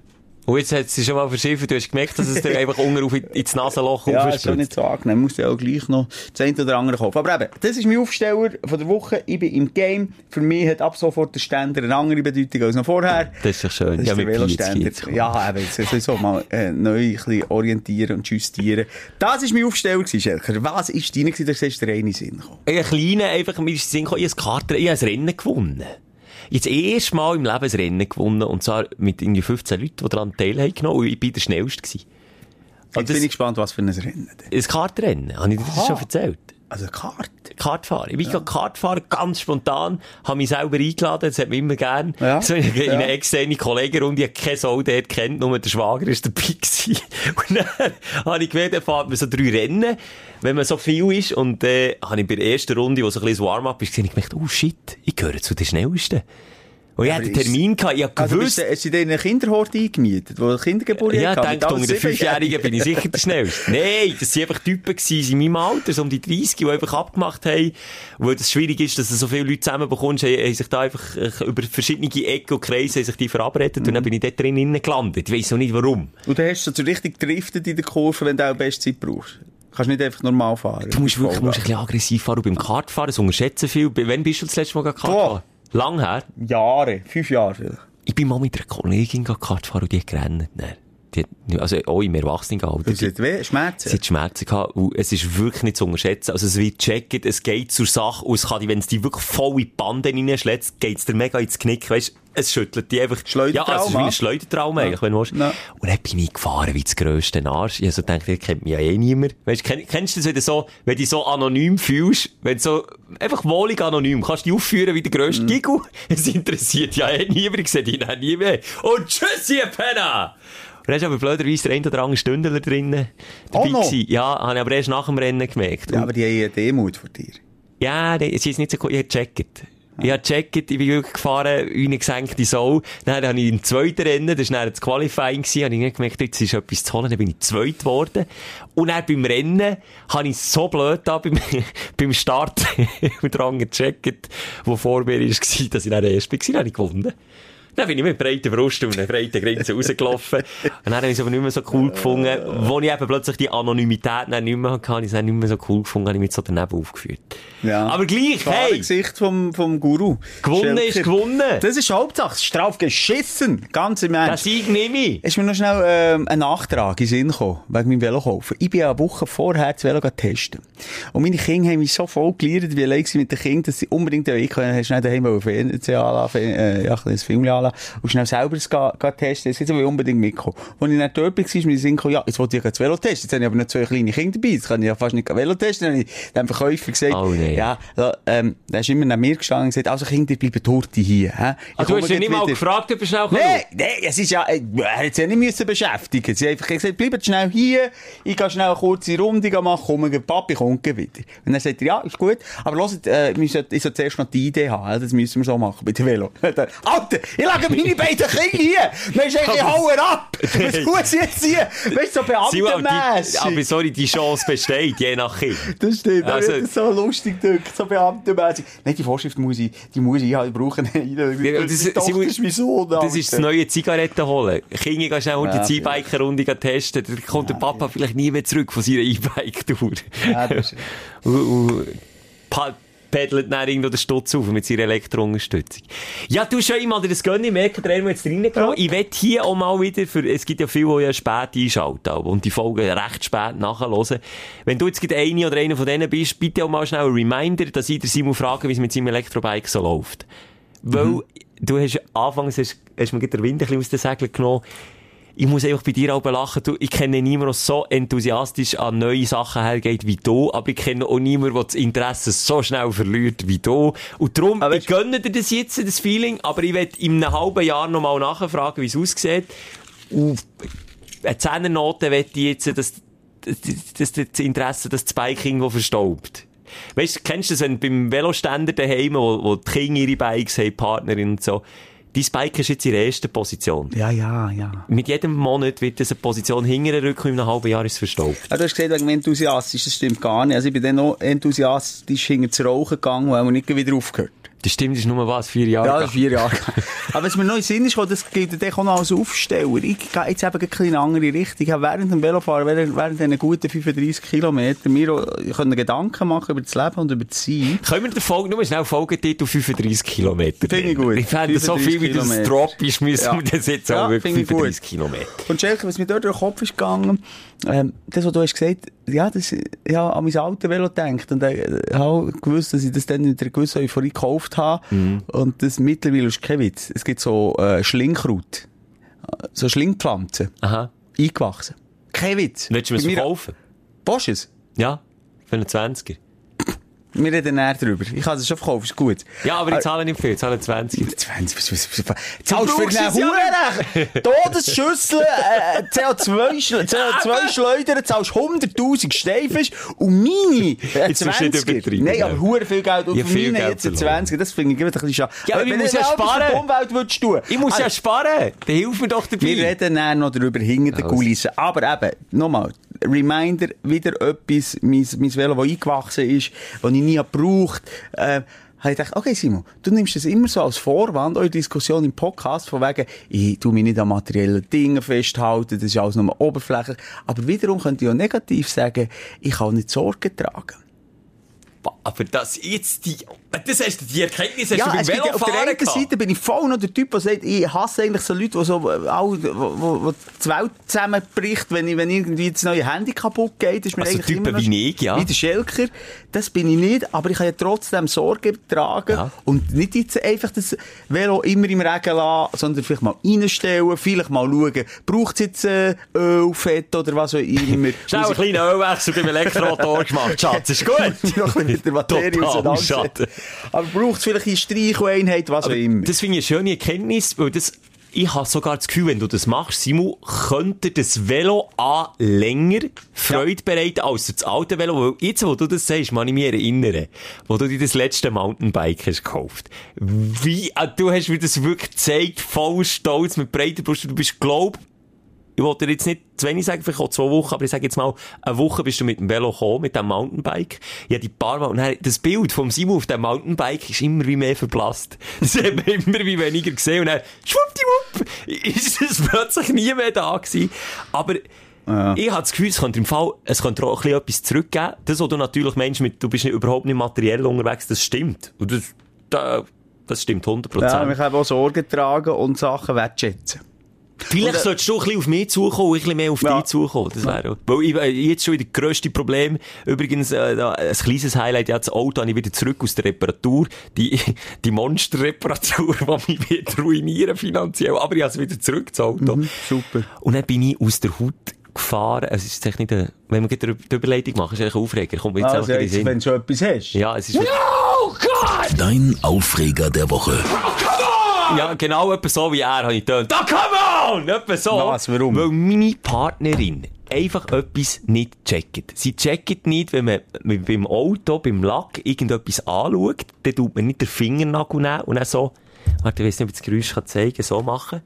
Speaker 5: Und jetzt hat sie schon mal verschiffen, du hast gemerkt, dass es dir einfach unten auf ins Nasenloch
Speaker 4: Ja, ist schon nicht so angenehm. Muss ja auch gleich noch das eine oder andere kaufen. Aber eben, das ist mein Aufsteller von der Woche. Ich bin im Game. Für mich hat ab sofort der Ständer eine andere Bedeutung als noch vorher.
Speaker 5: Das ist doch schön.
Speaker 4: Das
Speaker 5: Ja,
Speaker 4: ist der
Speaker 5: mit Pietz
Speaker 4: Veloständer. Ja, eben, jetzt sowieso mal äh, neu ein bisschen orientieren und justieren. Das war mein Aufsteller, gewesen, Schelker. Was ist deine gewesen? Da siehst du den einen Sinn kommen.
Speaker 5: Ein kleiner, einfach, mir ist Sinn gekommen, ich habe ein Rennen gewonnen. Jetzt erst Mal im Leben ein Rennen gewonnen, und zwar mit irgendwie 15 Leuten, die daran teilhaben genommen, und ich bin der Schnellste gewesen.
Speaker 4: Jetzt bin ich gespannt, was für ein Rennen.
Speaker 5: Ein Kartenrennen, habe ich dir das schon erzählt?
Speaker 4: Also Kart.
Speaker 5: Kart fahren. Ich bin ja. Kart fahren, ganz spontan, habe mich selber eingeladen, das hat mich immer gern.
Speaker 4: Ja.
Speaker 5: So in, in
Speaker 4: Ja.
Speaker 5: eine externe Kollegenrunde, ich keine Sau dort kennt, nur der Schwager ist dabei gewesen. Und dann habe ich gewählt, dann fährt man so drei Rennen, wenn man so viel ist, und, äh, habe ich bei der ersten Runde, wo so ein bisschen Warm-up ist, gesehen, ich gedacht, oh shit, ich gehöre zu den Schnellsten. Und ich hatte einen Termin gehabt, ich habe
Speaker 4: Also bist
Speaker 5: gewusst,
Speaker 4: du, hast du dir eine Kinderhorde eingemietet, wo Kindergeburtstag
Speaker 5: ja,
Speaker 4: hatten,
Speaker 5: ich
Speaker 4: mit
Speaker 5: denke, unter den? Fünfjährigen bin ich sicher der Schnellste. Nein, das waren einfach Typen gewesen, in meinem Alter, so um die 30, die einfach abgemacht haben. Und weil das schwierig ist, dass du so viele Leute zusammenbekommst, haben, haben sich da einfach äh, über verschiedene Ecken und Kreise haben sich die verabredet und dann bin ich dort drin innen gelandet. Ich weiss noch nicht warum.
Speaker 4: Und dann hast du so richtig driftet in der Kurve, wenn du auch Bestzeit brauchst. Kannst nicht einfach normal fahren.
Speaker 5: Du musst wirklich musst ein bisschen aggressiv fahren und beim Kartfahren, das unterschätzen viel. Wann bist du das letzte Mal Kart gefahren? Lang her.
Speaker 4: Jahre, fünf Jahre vielleicht.
Speaker 5: Ich bin mal mit einer Kollegin Kart fahren und die hat gerannt. Die hat, also auch im Erwachsenenalter.
Speaker 4: Das hat weh, Schmerzen.
Speaker 5: Sie hat Schmerzen gehabt und es ist wirklich nicht zu unterschätzen. Also es wird checken, es geht zur Sache und es kann die, wenn es die wirklich voll in die Bande reinschlägt, geht es dir mega ins Knick, weißt es schüttelt die einfach.
Speaker 4: Schleudertrauma.
Speaker 5: Ja, es ist wie ein Schleudertrauma eigentlich, wenn du willst.
Speaker 4: Ja.
Speaker 5: Und dann bin ich gefahren wie das grösste Arsch. Ich hab so gedacht, ihr kennt mich ja eh niemand. Weißt du, kenn, kennst du das wieder so, wenn du so anonym fühlst, wenn du so, einfach wohlig anonym, kannst du dich aufführen wie der grösste
Speaker 4: Mhm.
Speaker 5: Gigu? Es interessiert ja eh niemand, ich sehe dich nie mehr. Und tschüss, ihr Penner! Dann ist aber blöderweise der ein oder andere Stündler drinnen. dabei
Speaker 4: Oh no.
Speaker 5: Ja, habe ich aber erst nach dem Rennen gemerkt.
Speaker 4: Ja, aber die haben eine Demut vor dir.
Speaker 5: ja, sie ist nicht so cool. Ich habe gecheckt. Ich habe gecheckt, ich bin wirklich gefahren, wie eine gesenkte Sau. Dann habe ich im zweiten Rennen, das war dann das Qualifying, gewesen, habe ich nicht gemerkt, jetzt ist etwas zu holen, dann bin ich zweit geworden. Und dann beim Rennen habe ich so blöd da beim, beim Start und dran gecheckt, wo vor mir war, dass ich dann erst war, dann habe ich gewonnen. Dann bin ich mit breiter Brust und einer breiten Grenze rausgelaufen. Und dann habe ich es aber nicht mehr so cool gefunden. Wo ich eben plötzlich die Anonymität nicht mehr hatte, habe ich es nicht mehr so cool gefunden, habe ich mich so daneben aufgeführt.
Speaker 4: Ja.
Speaker 5: Aber gleich,
Speaker 4: Klare
Speaker 5: hey!
Speaker 4: Gesicht vom, vom Guru.
Speaker 5: Gewonnen ist
Speaker 4: Schelker.
Speaker 5: gewonnen.
Speaker 4: Das ist die Hauptsache. Es ist drauf geschissen. Ganz im Ernst.
Speaker 5: Sieg nehme ich.
Speaker 4: ist mir noch schnell ähm, ein Nachtrag in Sinn gekommen, wegen meinem Velo kaufen. Ich bin ja eine Woche vorher das Velo testen. Und meine Kinder haben mich so voll gelehrt, wie allein mit den Kindern, dass sie unbedingt den können, hast schnell daheim Fernseher anlassen, äh, ja, ein Film anlassen und schnell selber es ga, ga testen. Jetzt will ich unbedingt mitkommen. Als ich dann dort war, ist mir Sinn gekommen, ja, jetzt wollte ich das Velo testen. Jetzt habe ich aber noch zwei kleine Kinder dabei. Jetzt kann ich ja fast nicht Velo testen. Dann habe ich dem Verkäufer gesagt,
Speaker 5: Oh, nee.
Speaker 4: ja, ähm, der ist immer neben mir gestanden und gesagt, also Kinder, bleiben Torte hier, hä? Ich
Speaker 5: Ah, du hast ja nicht mal gefragt, ob er schnell
Speaker 4: Nein, nein, es ist ja, äh, er sich ja nicht müssen beschäftigen. Sie haben einfach gesagt, bleibt schnell hier, ich gehe schnell eine kurze Runde machen, komme, Papi kommt wieder. Und dann sagt er, ja, ist gut, aber hört, äh, ich soll zuerst noch die Idee haben, das müssen wir so machen, bei dem Velo. Alter, ich lege meine beiden Kinder hier, ist eigentlich hauen ab. Was muss ich jetzt hier? Weißt du, so beamtenmässig.
Speaker 5: aber sorry, die Chance besteht, je nach Kind.
Speaker 4: Das stimmt,
Speaker 5: Also-
Speaker 4: das so lustig so beamtenmässig. Nein, die Vorschrift muss ich, die muss ich halt brauchen. Das,
Speaker 5: das-
Speaker 4: ist mein Sohn.
Speaker 5: Das ist das neue Zigaretten holen. Kinder gehen schnell unter die E-Bike-Runde testen. Dann kommt der Papa vielleicht nie mehr zurück von seiner E-Bike-Tour.
Speaker 4: Ja, das ist-
Speaker 5: und pa- pedelt dann irgendwo den Stutz auf mit seiner Elektrounterstützung. Ja, du schon einmal das gönnen, ich merke, der jetzt reingekommen. Ich will hier auch mal wieder, für, es gibt ja viele, die ja spät einschalten und die Folgen recht spät nachhören. Wenn du jetzt eine oder einer von denen bist, bitte auch mal schnell ein Reminder, dass ich den Simon frage, wie es mit seinem Elektrobike so läuft. Weil, du hast anfangs, hast, hast mir gerade den Wind ein bisschen aus den Segeln genommen. Ich muss einfach bei dir auch lachen. Du, ich kenne niemanden, der so enthusiastisch an neue Sachen hergeht wie du, aber ich kenne auch niemanden, der das Interesse so schnell verliert wie du. Und darum,
Speaker 4: Aber
Speaker 5: ich gönne dir das jetzt, das Feeling, aber ich werde in einem halben Jahr nochmal nachfragen, wie es aussieht. Und eine Zehnernote wette ich jetzt, dass, dass, das Interesse, dass das Bike irgendwo verstaubt. Weißt du, kennst du das, wenn beim Veloständer daheim, wo, wo die Kinder ihre Bikes haben, Partnerin und so, dein Bike ist jetzt in der ersten Position.
Speaker 4: Ja, ja, ja.
Speaker 5: Mit jedem Monat wird diese Position hinterher rücken, in einem halben Jahr ist es verstaubt.
Speaker 4: Ja, du hast gesagt, wegen enthusiastisch, das stimmt gar nicht. Also ich bin dann noch enthusiastisch hinter das Rauchen gegangen, weil man nicht wieder aufgehört.
Speaker 5: Das stimmt, das ist nur was, vier Jahre.
Speaker 4: Ja, das ist vier Jahre. Aber was mir noch in den Sinn ist, das gilt dann auch noch als Aufsteller. Ich gehe jetzt eben eine kleine andere Richtung. Ich habe während dem Velofahren, während, während diesen guten 35 Kilometern, mir können Gedanken machen über das Leben und über das Sein.
Speaker 5: Können wir den Folge, nur schnell Folgetitel 35 Kilometer?
Speaker 4: Finde ich gut.
Speaker 5: Ich fände so viel, wie das
Speaker 4: 35
Speaker 5: Drop ist, müssen
Speaker 4: Ja.
Speaker 5: wir das jetzt
Speaker 4: Ja,
Speaker 5: auch wirklich
Speaker 4: finde ich gut.
Speaker 5: 35 Kilometer.
Speaker 4: Und Schelke, was mir dort durch den Kopf ist gegangen, ähm, das, was du hast gesagt, ja, das, ja, an mein altes Velo denkt. Und äh, habe gewusst, dass ich das dann mit einer gewissen Euphorie gekauft habe. Und das mittlerweile ist kein Witz. Es gibt so, äh, Schlingkraut. So Schlingpflanzen.
Speaker 5: Aha.
Speaker 4: Eingewachsen. Kein Witz.
Speaker 5: Willst du mir das kaufen?
Speaker 4: Willst du es?
Speaker 5: Ja, für einen 20er.
Speaker 4: Wir reden näher drüber. Ich kann es schon verkaufen, ist gut.
Speaker 5: Ja, aber ich zahle nicht viel, ich zahle 20.
Speaker 4: 20, was, was, was, zahlst für eine Hurenrecht. Todesschüssel, äh, CO2, Schle- CO2 Schleudern, zahlst 100.000 Steifisch und meine äh,
Speaker 5: Jetzt musst du nicht
Speaker 4: 20.
Speaker 5: übertreiben,
Speaker 4: Nein, aber hure viel Geld. Und
Speaker 5: Ja,
Speaker 4: meine
Speaker 5: Geld
Speaker 4: jetzt ein
Speaker 5: verloren.
Speaker 4: 20. Das finde ich immer ein bisschen schade.
Speaker 5: Ja, aber ich muss
Speaker 4: du
Speaker 5: ja sparen.
Speaker 4: Umwelt willst tun.
Speaker 5: Ich muss ja sparen. Dann hilf mir doch dabei.
Speaker 4: wir reden dann noch darüber hinter den. Kulissen. Aber eben, nochmal, Reminder, wieder etwas, mein, mein Velo, das eingewachsen ist, das ich nie gebraucht äh, habe ich gedacht, okay, Simon, du nimmst das immer so als Vorwand, eure Diskussion im Podcast, von wegen, ich tu mich nicht an materiellen Dingen festhalten, das ist alles nur oberflächlich. Aber wiederum könnte ich auch negativ sagen, ich kann nicht Sorge tragen.
Speaker 5: Aber das jetzt die, das hast du, die Erkenntnis hast
Speaker 4: Ja,
Speaker 5: du beim
Speaker 4: ja auf der
Speaker 5: Velofahren
Speaker 4: einen. Seite bin ich voll noch der Typ, der sagt, ich hasse eigentlich so Leute, die so, äh, all, wo, wo, die Welt zusammenbricht, wenn, ich, wenn irgendwie das neue Handy kaputt geht. Ist mir
Speaker 5: Also
Speaker 4: eigentlich
Speaker 5: Typen
Speaker 4: immer noch-
Speaker 5: wie ich, ja.
Speaker 4: Wie der Schelker. Das bin ich nicht, aber ich kann ja trotzdem Sorge tragen
Speaker 5: Ja.
Speaker 4: und nicht jetzt einfach das Velo immer im Regen lassen, sondern vielleicht mal reinstellen, vielleicht mal schauen, braucht es jetzt äh, Öl, Fett oder was auch immer.
Speaker 5: Schnell einen kleinen Ölwechsel beim Elektromotor gemacht, Schatz, ist gut.
Speaker 4: Materie auseinandersetzen. Aber braucht es vielleicht eine Streicheinheit, was auch immer.
Speaker 5: Das finde ich eine schöne Erkenntnis, weil das, ich habe sogar das Gefühl, wenn du das machst, Simon, könnte das Velo A länger Freude bereiten als das alte Velo, weil jetzt, wo du das sagst, kann ich mich erinnern, wo du dir das letzte Mountainbike hast gekauft. Wie, ah, du hast mir das wirklich gezeigt, voll stolz, mit breiter Brust, du bist, glaub, ich wollte dir jetzt nicht zu wenig sagen, vielleicht auch zwei Wochen, aber ich sage jetzt mal, eine Woche bist du mit dem Velo gekommen, mit dem Mountainbike. Habe die paar Mal, und dann, das Bild vom Simon auf dem Mountainbike ist immer wie mehr verblasst. Das hat man immer wie weniger gesehen, und dann, schwuppdiwupp, ist es plötzlich nie mehr da gewesen. Aber, Ich habe das Gefühl, es könnte im Fall, es könnte auch ein bisschen etwas zurückgeben. Das, was du natürlich meinst, mit, du bist nicht, überhaupt nicht materiell unterwegs, das stimmt. Und das, da, das stimmt 100%.
Speaker 4: Ja, wir können auch Sorgen tragen und Sachen wertschätzen.
Speaker 5: Vielleicht
Speaker 4: Und, äh,
Speaker 5: solltest du ein bisschen auf mich zukommen und ein bisschen mehr auf
Speaker 4: Ja.
Speaker 5: dich zukommen. Das wäre auch. Weil ich, äh, jetzt schon wieder das grösste Problem. Übrigens, äh, da, ein kleines Highlight, ja, das Auto habe ich wieder zurück aus der Reparatur. Die, die Monsterreparatur, die mich wird ruinieren finanziell. Aber ich habe es wieder zurück, das Auto.
Speaker 4: Mhm, super.
Speaker 5: Und dann bin ich aus der Haut gefahren. Es ist echt nicht eine, wenn wir gleich die Überleitung machen, ist eigentlich ein Aufreger. Kommt jetzt
Speaker 4: Also
Speaker 5: einfach
Speaker 4: jetzt, wenn du schon etwas hast.
Speaker 5: Ja, es ist Oh Gott!
Speaker 3: Dein Aufreger der Woche.
Speaker 5: Ja, genau etwa so wie er habe ich getönt. Da come on! Etwa so.
Speaker 4: Was, warum?
Speaker 5: Weil meine Partnerin einfach etwas nicht checkt. Sie checkt nicht, wenn man beim Auto, beim Lack irgendetwas anschaut, dann tut man nicht den Fingernagel nehmen und dann so, warte, ich weiß nicht, ob ich das Geräusch kann zeigen so machen.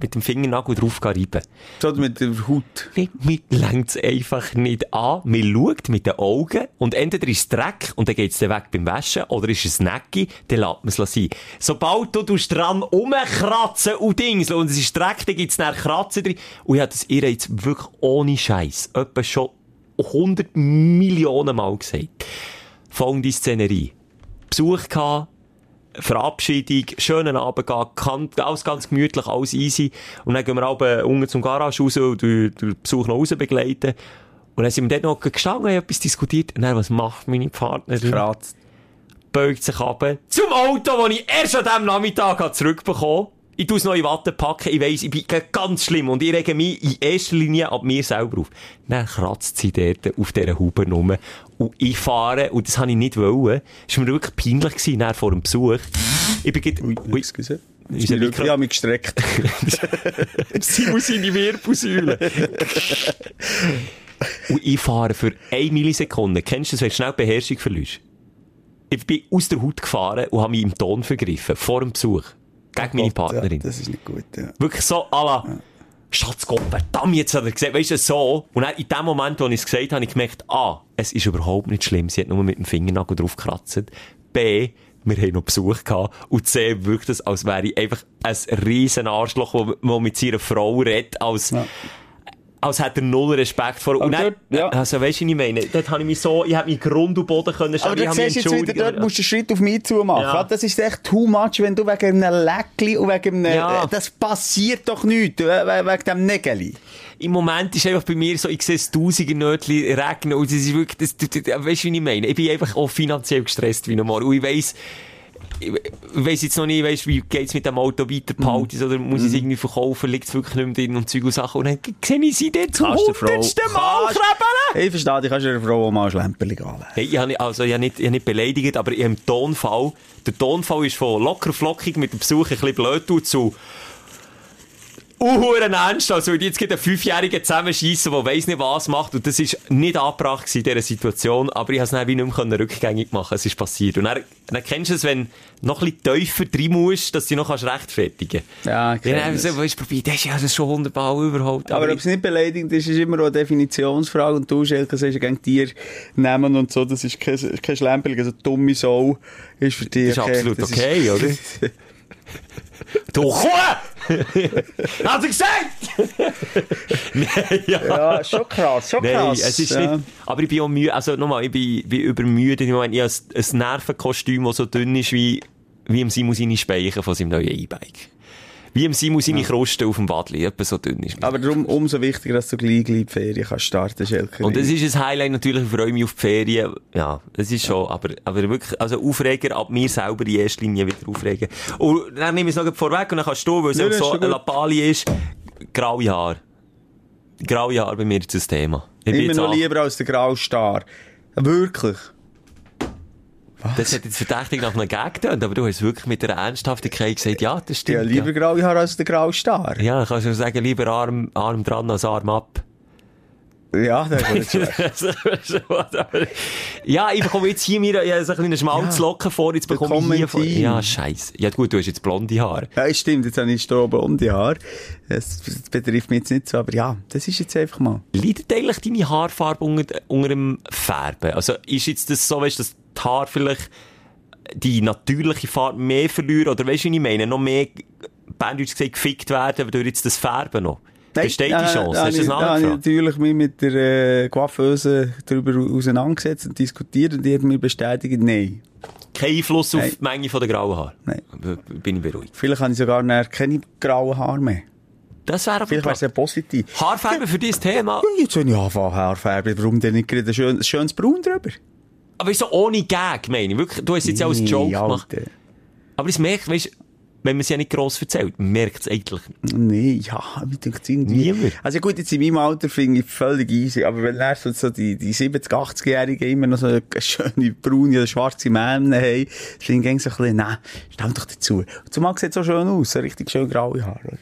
Speaker 5: Mit dem Fingernagel drauf reiben.
Speaker 4: So mit der Haut.
Speaker 5: Nee, mir längt's einfach nicht an. Man schaut mit den Augen und entweder ist es Dreck und dann geht's dann weg beim Waschen oder ist es Necki, dann lässt man es sein. Sobald du dran rumkratzen und Dings und es ist Dreck, dann gibt's dann Kratzen drin. Und ich habe das ihr jetzt wirklich ohne Scheiß etwa schon 100 Millionen Mal gesagt. Folgende Szenerie. Besuch gehabt, Verabschiedung, schönen Abend gehabt, alles ganz gemütlich, alles easy. Und dann gehen wir alle unten zum Garage raus und den Besuch noch raus begleiten. Und dann sind wir dort noch gestanden, haben etwas diskutiert. Und dann, was macht meine Partnerin?
Speaker 4: Kratzt.
Speaker 5: beugt sich ab zum Auto, das ich erst an diesem Nachmittag habe zurückbekommen Ich tue es noch in Watte packen. Ich weiss, ich bin ganz schlimm. Und ich rege mich in erster Linie ab mir selber auf. Dann kratzt sie dort auf dieser Haube rum. Und ich fahre, und das habe ich nicht wollen. Es war mir wirklich peinlich gewesen, nach vor dem Besuch. Ich bin gerade,
Speaker 4: Ui,
Speaker 5: ui,
Speaker 4: excuse. Ich
Speaker 5: Mikro-
Speaker 4: habe mich gestreckt.
Speaker 5: sie muss in die Wirbelsäule. Und ich fahre für eine Millisekunde. Kennst du das, wenn du schnell Beherrschung verlierst? Ich bin aus der Haut gefahren und habe mich im Ton vergriffen. Vor dem Besuch. Gegen meine Partnerin.
Speaker 4: Ja, das ist nicht gut, ja.
Speaker 5: Wirklich so, à la, Schatz Gott, verdammt, jetzt hat er gesagt, weißt du, so. Und dann in dem Moment, wo ich es gesagt habe, habe ich gemerkt, A, es ist überhaupt nicht schlimm, sie hat nur mit dem Fingernagel drauf gekratzt. B, wir haben noch Besuch gehabt. Und C, wirkt es, als wäre ich einfach ein riesen Arschloch, wo, wo mit seiner Frau redet, als, als hätte er null Respekt vor. Und
Speaker 4: Aber
Speaker 5: dann,
Speaker 4: dort, ja.
Speaker 5: also weißt du, was ich meine? Dort habe ich mich so, ich habe mich Grund und Boden können
Speaker 4: Aber
Speaker 5: stellen,
Speaker 4: du
Speaker 5: habe mich
Speaker 4: siehst jetzt wieder, dort musst du einen Schritt auf mich zu machen.
Speaker 5: Ja.
Speaker 4: Das ist echt too much, wenn du wegen einem Leckli und wegen einem,
Speaker 5: Ja.
Speaker 4: äh, das passiert doch nichts, äh, we- wegen dem Nägeli.
Speaker 5: Im Moment ist einfach bei mir so, ich sehe es tausende Nötli regnen und es ist wirklich, das, das, das, weißt du, wie ich meine? Ich bin einfach auch finanziell gestresst wie normal. Und ich weiss, ich weiss jetzt noch nicht, weißt, wie geht's mit dem Auto weiter, behalte ich's oder muss ich es irgendwie verkaufen, liegt es wirklich nicht mehr drin und Zeug und Sachen. Und dann sehe ich sie dort zum hundertsten Mal
Speaker 4: Kannst-
Speaker 5: krabbeln.
Speaker 4: Ich verstehe, dich kannst du einer Frau mal ein Schlemperli gehen.
Speaker 5: Hey, ich habe also, ich habe nicht, ich habe nicht beleidigt, aber ich im Tonfall, der Tonfall ist von locker flockig mit dem Besuch ein bisschen blöd zu Uhuren ernst, also wenn jetzt geht ein Fünfjähriger zusammenschießen, der weiss nicht was macht, und das ist nicht angebracht gewesen in dieser Situation, aber ich habe es dann wie nicht mehr können rückgängig machen es ist passiert. Und dann, dann kennst du es, wenn du noch ein bisschen tiefer drin musst, dass du dich noch kannst rechtfertigen
Speaker 4: Ja, ich
Speaker 5: kannst. Ja,
Speaker 4: kenn
Speaker 5: dann
Speaker 4: das.
Speaker 5: so, weißt du, probier, das ist ja das ist schon wunderbar überhaupt.
Speaker 4: Aber ob
Speaker 5: ich-
Speaker 4: es nicht beleidigend ist, ist immer eine Definitionsfrage. Und du, Schelke, sagst, gegen Tier nehmen und so, das ist kein, kein Schlemperli, also dumme Sau ist für dich.
Speaker 5: Das ist absolut okay, oder? Du Kuh! Hat er gesagt? Nein, ja.
Speaker 4: ja, schon krass, schon
Speaker 5: Nein,
Speaker 4: krass.
Speaker 5: es ist
Speaker 4: ja.
Speaker 5: nicht, aber ich bin auch müde, also nochmal, ich bin, bin übermüdet. Ich meine, ich habe ein, ein Nervenkostüm, das so dünn ist wie, wie im Simon seine Speichen von seinem neuen E-Bike. Wie im Simon seine Kruste auf dem Badli, etwa so dünn ist.
Speaker 4: Aber darum umso wichtiger, dass du gleich, gleich die Ferien kannst starten, Schelke.
Speaker 5: Und das ist ein Highlight natürlich, ich freue mich auf die Ferien. Ja, das ist schon, aber, aber wirklich, also Aufreger, ab mir selber in erster Linie wieder aufregen. Und dann nehme ich es noch vorweg und dann kannst du, weil es
Speaker 4: Ja,
Speaker 5: so eine. Lappalie ist, graue Haare. Graue Haare bei mir ist das Thema. Ich
Speaker 4: Immer noch lieber als der graue Star. Wirklich.
Speaker 5: Das hat jetzt verdächtig nach einem Gag getönt, aber du hast wirklich mit der Ernsthaftigkeit gesagt, ja, das
Speaker 4: Ja,
Speaker 5: stimmt.
Speaker 4: lieber graue Haare als der graue Star.
Speaker 5: Ja, kannst du sagen, lieber Arm, Arm dran als Arm ab.
Speaker 4: Ja, das ist schlecht.
Speaker 5: ja, ich bekomme jetzt hier mir ja, so eine kleine Schmalzlocke vor, jetzt bekomme ich hier vor. Ja, scheiße. Ja gut, du hast jetzt blonde Haare.
Speaker 4: Ja, stimmt, jetzt habe ich strohblonde Haare. Das, das betrifft mich jetzt nicht so, aber ja, das ist jetzt einfach mal.
Speaker 5: Leidet eigentlich deine Haarfarbe unter, unter dem Färben? Also ist jetzt das so, weißt du, die Haare vielleicht die natürliche Farbe mehr verlieren? Oder weißt du, wie ich meine? Noch mehr, Banddeutsch gesagt, gefickt werden durch jetzt das Färben noch? Besteht die Chance?
Speaker 4: Da,
Speaker 5: Hast du das
Speaker 4: ich natürlich mich mit der äh, Coiffeuse darüber auseinandergesetzt und diskutiert und die hat mir bestätigt, nein.
Speaker 5: Kein Einfluss auf
Speaker 4: Nein.
Speaker 5: die Menge der grauen Haare?
Speaker 4: Nein.
Speaker 5: Bin ich beruhigt.
Speaker 4: Vielleicht habe ich sogar keine grauen Haare mehr.
Speaker 5: Das wäre aber
Speaker 4: Vielleicht wäre es ja positiv.
Speaker 5: Haarfarbe für dieses Thema.
Speaker 4: Ja, jetzt soll ich anfangen, Haarfärben. Warum denn nicht ein schön- ein schönes Braun drüber?
Speaker 5: Aber so ohne Gag, meine ich. Wirklich, du hast jetzt ja als Joke
Speaker 4: Nee,
Speaker 5: gemacht.
Speaker 4: Alter.
Speaker 5: Aber es merkt, weißt wenn man es ja nicht gross erzählt, merkt es eigentlich.
Speaker 4: Nee, ja, ich denke irgendwie.
Speaker 5: Niemand.
Speaker 4: Also gut, jetzt in meinem Alter finde ich völlig easy, aber wenn erst so, so die, die 70-, 80-Jährigen immer noch so eine schöne braune oder schwarze Mähne haben, finde ich so ein bisschen, nein, stell doch dazu. Und zumal sieht es so schön aus, so richtig schön graue Haare, oder?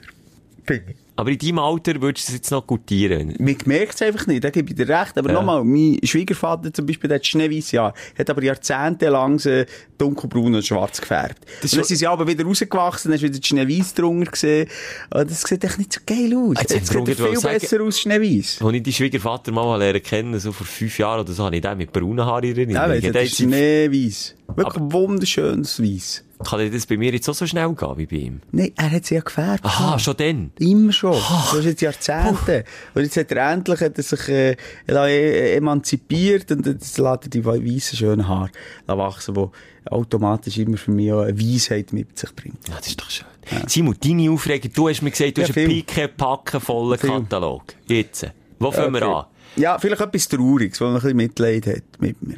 Speaker 4: Finde ich.
Speaker 5: Aber in deinem Alter würdest du es jetzt noch gutieren.
Speaker 4: Man merkt es einfach nicht, da gebe ich dir recht. Aber
Speaker 5: Ja.
Speaker 4: nochmal, mein Schwiegervater zum Beispiel, der hat schneeweiße Haare, hat aber jahrzehntelang so dunkelbraun und schwarz gefärbt.
Speaker 5: Das
Speaker 4: und
Speaker 5: ist
Speaker 4: dann sind sie aber wieder rausgewachsen, dann hast du wieder Schneeweiß drunter gesehen. Und das sieht echt nicht so geil aus.
Speaker 5: Jetzt
Speaker 4: Jetzt sieht er viel
Speaker 5: sagen-
Speaker 4: besser aus Schneeweiß.
Speaker 5: Als ich die Schwiegervater mal lernen kennen, so vor fünf Jahren oder so, habe ich den mit braunen Haaren in
Speaker 4: Ja, das ist Schneeweiß. Wirklich wunderschönes Weiss.
Speaker 5: Kann das bei mir jetzt auch so schnell gehen wie bei ihm?
Speaker 4: Nein, er hat sie ja gefärbt.
Speaker 5: Aha, schon dann.
Speaker 4: Immer schon. Das ist jetzt Jahrzehnte. Und jetzt hat er endlich hat er sich äh, äh, emanzipiert und jetzt lässt er die weißen schönen Haare wachsen, die automatisch immer für mich auch eine Weisheit mit sich bringt.
Speaker 5: Ja, das ist doch schön. Simon, deine Aufregung, du hast mir gesagt, du
Speaker 4: Ja,
Speaker 5: hast einen
Speaker 4: viel.
Speaker 5: picken vollen
Speaker 4: Viel.
Speaker 5: Katalog. Jetzt. Wo fangen wir an?
Speaker 4: Ja, vielleicht etwas Trauriges, wo man ein bisschen Mitleid hat mit mir.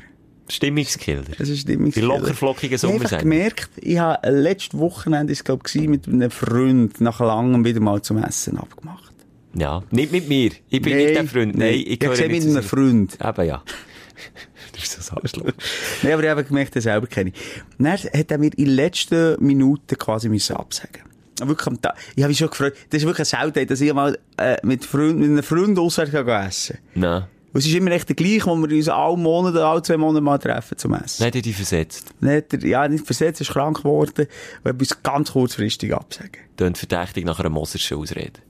Speaker 5: Stimmungskiller.
Speaker 4: Das ist Stimmung.
Speaker 5: Die lockerflockigen
Speaker 4: Ich habe gemerkt, ich habe letztes Wochenende, ich glaube, mit einem Freund nach langem wieder mal zum Essen abgemacht.
Speaker 5: Ja, nicht mit mir. Ich bin nicht der Freund. Nein, ich
Speaker 4: ich
Speaker 5: gehöre
Speaker 4: sehe mit einem Freund.
Speaker 5: Eben ja. du bist so ein Arschloch.
Speaker 4: Nein, aber ich habe gemerkt, dass selber kenne ich. Dann hat er mir in letzten Minuten quasi müssen absagen. Wirklich am Tag. Ich habe mich schon gefreut. Das ist wirklich eine Seltenheit, dass ich mal äh, mit, Freund, mit einem Freund auswärts essen
Speaker 5: Nein.
Speaker 4: Und es ist immer echt der gleiche, wo wir uns alle Monate, alle zwei Monate mal treffen zum Essen.
Speaker 5: Nein, die versetzt.
Speaker 4: Er, ja, nicht versetzt, ist krank geworden und uns ganz kurzfristig absagen.
Speaker 5: Tönt verdächtig nach einer Moserschen Ausrede.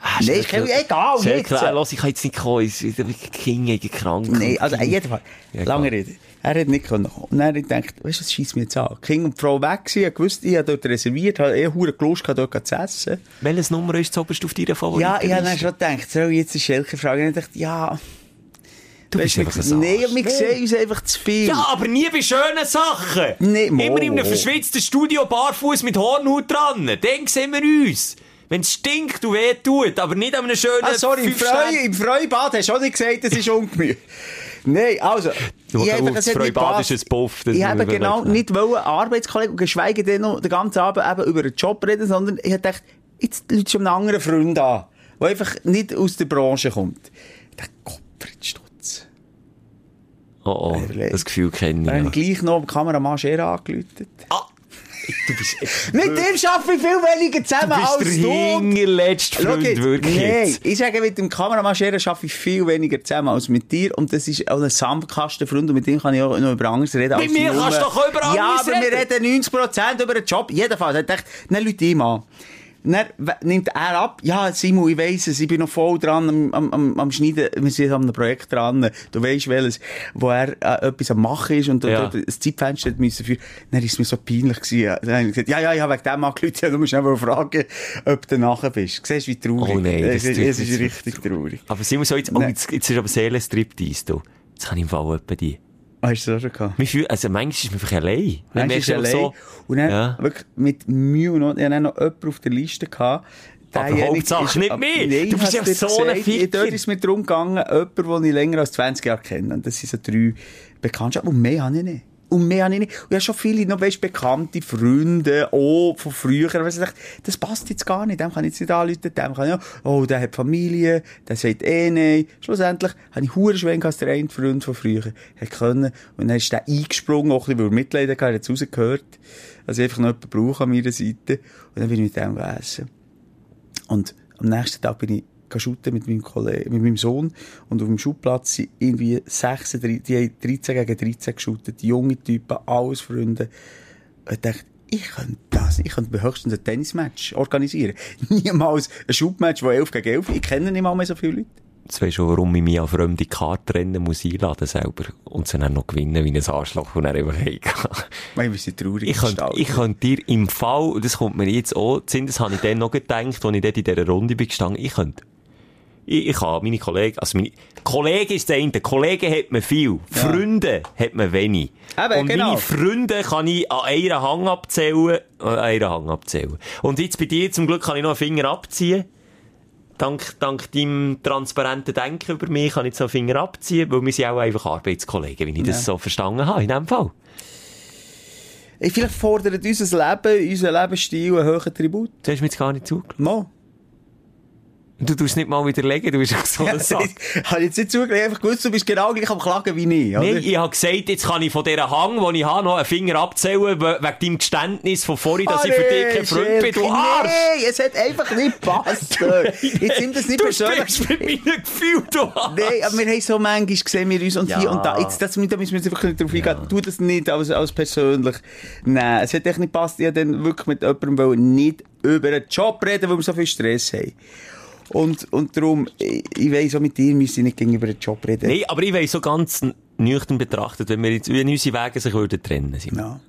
Speaker 5: Ah,
Speaker 4: Nein, ist kein- egal,
Speaker 5: Sehr
Speaker 4: jetzt.
Speaker 5: klar, los, ich kann jetzt nicht kommen, ich bin King krank.
Speaker 4: Nein, also, in jedem Fall.
Speaker 5: Ja,
Speaker 4: lange. Rede. Er hat nicht können kommen. Und dann habe ich gedacht, weißt du, was schießt mir jetzt an? King und Frau weg gewesen, ich gewusst, ich habe dort reserviert, habe eh hure Lust gehabt, dort zu essen.
Speaker 5: Welches Nummer ist zuoberst auf deiner Favoriten?
Speaker 4: Ja, ich habe dann schon gedacht, soll ich jetzt eine Schelke fragen? Und ich dachte, ja,
Speaker 5: du bist einfach ein
Speaker 4: Nein, wir sehen uns einfach zu viel.
Speaker 5: Ja, aber nie bei schönen Sachen.
Speaker 4: Nee, mo.
Speaker 5: Immer in einem verschwitzten Studio barfuß mit Hornhaut dran. Dann sehen wir uns. Wenn es stinkt und weh tut, aber nicht an einem schönen
Speaker 4: Ah, sorry, im, Freu, im Freubad hast du auch nicht gesagt, das ist ungemütlich. Nein, also,
Speaker 5: Du
Speaker 4: ich
Speaker 5: auf das
Speaker 4: es hat nicht
Speaker 5: freibadisches
Speaker 4: gepasst.
Speaker 5: Puff, das
Speaker 4: Ich habe genau
Speaker 5: wirklich
Speaker 4: nicht wollen Arbeitskollegen und geschweige denn noch den ganzen Abend eben über einen Job reden, sondern ich habe gedacht, jetzt lütst du einen anderen Freund an, der einfach nicht aus der Branche kommt. Ich dachte.
Speaker 5: Oh, oh, das Gefühl kenne
Speaker 4: Dann habe
Speaker 5: ich.
Speaker 4: ich gleich noch Kameramann Scherer angelötet.
Speaker 5: Ah, du bist,
Speaker 4: Mit dem arbeite ich viel weniger
Speaker 5: du
Speaker 4: zusammen
Speaker 5: bist
Speaker 4: als
Speaker 5: der
Speaker 4: du. Schau
Speaker 5: Freund,
Speaker 4: jetzt,
Speaker 5: wirklich
Speaker 4: Nein, ich sage, mit dem Kameramann Scherer arbeite ich viel weniger zusammen als mit dir. Und das ist auch ein Sandkastenfreund und mit dem kann ich auch noch über anderes reden.
Speaker 5: Mit
Speaker 4: als
Speaker 5: mir
Speaker 4: nur-
Speaker 5: kannst du doch auch über
Speaker 4: Ja,
Speaker 5: anderes
Speaker 4: aber wir
Speaker 5: reden.
Speaker 4: reden 90% über den Job. Jedenfalls. Ich dachte, dann Leute ihm an. Dann nimmt er ab. Ja, Simon, ich weiss es, ich bin noch voll dran am, am, am, Schneiden. Wir sind an einem Projekt dran. Du weisst welches, wo er äh, etwas am Machen ist und
Speaker 5: Ja.
Speaker 4: das Zeitfenster hat müssen führen. Dann ist es mir so peinlich gewesen. Dann habe ich gesagt, ja, ja, ich habe wegen dem angerufen. Du musst einfach fragen, ob du nachher bist. Siehst du, wie traurig.
Speaker 5: Oh nein, das
Speaker 4: es, es ist richtig traurig.
Speaker 5: Aber Simon, so jetzt, oh, jetzt, jetzt ist aber Seelenstriptease, du. Jetzt kann ich im Fall etwa die.
Speaker 4: Hast du das auch schon gehabt?
Speaker 5: Wir fühlen, also manchmal ist man einfach allein. Merkst
Speaker 4: ist allein. Und dann
Speaker 5: Ja.
Speaker 4: wirklich mit Mühe und Not, ich hatte noch jemanden auf der Liste gehabt.
Speaker 5: Aber
Speaker 4: Derjenige
Speaker 5: Hauptsache
Speaker 4: ist-
Speaker 5: nicht mich.
Speaker 4: Nein,
Speaker 5: Du bist ja so ein Ficker.
Speaker 4: Dort ist mir darum gegangen, jemanden, den ich länger als 20 Jahre kenne. Und das sind so drei Bekanntschaften. Und mehr habe ich nicht. Und mehr habe ich nicht. Und ich habe schon viele, noch weißt, bekannte Freunde, auch von früher. Was ich dachte, das passt jetzt gar nicht. Dem kann ich jetzt nicht anrufen. Dem kann ich auch, oh, der hat Familie, der sagt eh nein. Schlussendlich habe ich hure schwenk als der eine Freund von früher hat können. Und dann ist der eingesprungen, auch ein bisschen, weil er Mitleid hatte, er hat es rausgehört. Also einfach noch jemanden brauche an meiner Seite. Und dann bin ich mit dem gegessen. Und am nächsten Tag bin ich shooten mit meinem Kollegen, mit meinem Sohn. Und auf dem Schulplatz sind irgendwie 36, die haben 13 gegen 13 geshootet. Junge Typen, alles Freunde. Und ich dachte, ich könnte das, ich könnte höchstens ein Tennismatch organisieren. Niemals ein Shootmatch, wo 11 gegen 11. Ich kenne nicht mal mehr so viele Leute.
Speaker 5: Jetzt weisst du, warum ich mich an fremde Kartrennen muss einladen selber. Und sie dann noch gewinnen wie ein Arschloch und dann einfach
Speaker 4: wir sind traurig
Speaker 5: Ich könnte, ich könnte dir im Fall, das kommt mir jetzt auch, zu das habe ich dann noch gedacht, als ich dort in dieser Runde bin gestanden, ich könnte, ich, ich habe meine Kollegen, also meine, Kollegen ist der eine, Kollegen hat man viel, Freunde hat man wenig.
Speaker 4: Eben,
Speaker 5: und
Speaker 4: genau.
Speaker 5: meine Freunde kann ich an einer Hang abzählen, an einer Hang abzählen. Und jetzt bei dir zum Glück kann ich noch einen Finger abziehen. Dank, dank deinem transparenten Denken über mich kann ich jetzt noch einen Finger abziehen, weil wir sind auch einfach Arbeitskollegen, wie ich das so verstanden habe, in dem Fall.
Speaker 4: Vielleicht fordert unser Leben, unser Lebensstil einen höheren Tribut.
Speaker 5: Du hast mir jetzt gar nicht zugelassen.
Speaker 4: Mal.
Speaker 5: Du tust nicht mal widerlegen, du bist auch so
Speaker 4: Ja, das
Speaker 5: Sache.
Speaker 4: habe jetzt nicht zugelassen, einfach gewusst, du bist genau gleich am Klagen wie ich, oder?
Speaker 5: Nein, ich habe gesagt, jetzt kann ich von dieser Hang, den ich habe, noch einen Finger abzählen, we- wegen deinem Geständnis von vorhin, dass ich für dich kein Freund bin, du Arsch!
Speaker 4: Nein, es hat einfach nicht gepasst. Jetzt nimm das nicht
Speaker 5: du
Speaker 4: persönlich.
Speaker 5: spielst mit meinen Gefühlen, du Arsch!
Speaker 4: Nein, aber wir haben so manchmal gesehen, wir uns und
Speaker 5: Ja.
Speaker 4: hier und da. Jetzt, das, da müssen wir jetzt wirklich nicht drauf eingehen. Tu das nicht als, als persönlich. Nein, es hat echt nicht gepasst. Ich wollte dann wirklich mit jemandem nicht über einen Job reden, weil wir so viel Stress haben. Und, und darum, ich, ich weiss auch mit dir müssen nicht gegenüber einen Job reden.
Speaker 5: Nein, aber ich weiss so ganz nüchtern betrachtet, wenn wir jetzt, wenn unsere Wege sich würden trennen, Simon.
Speaker 4: Ja.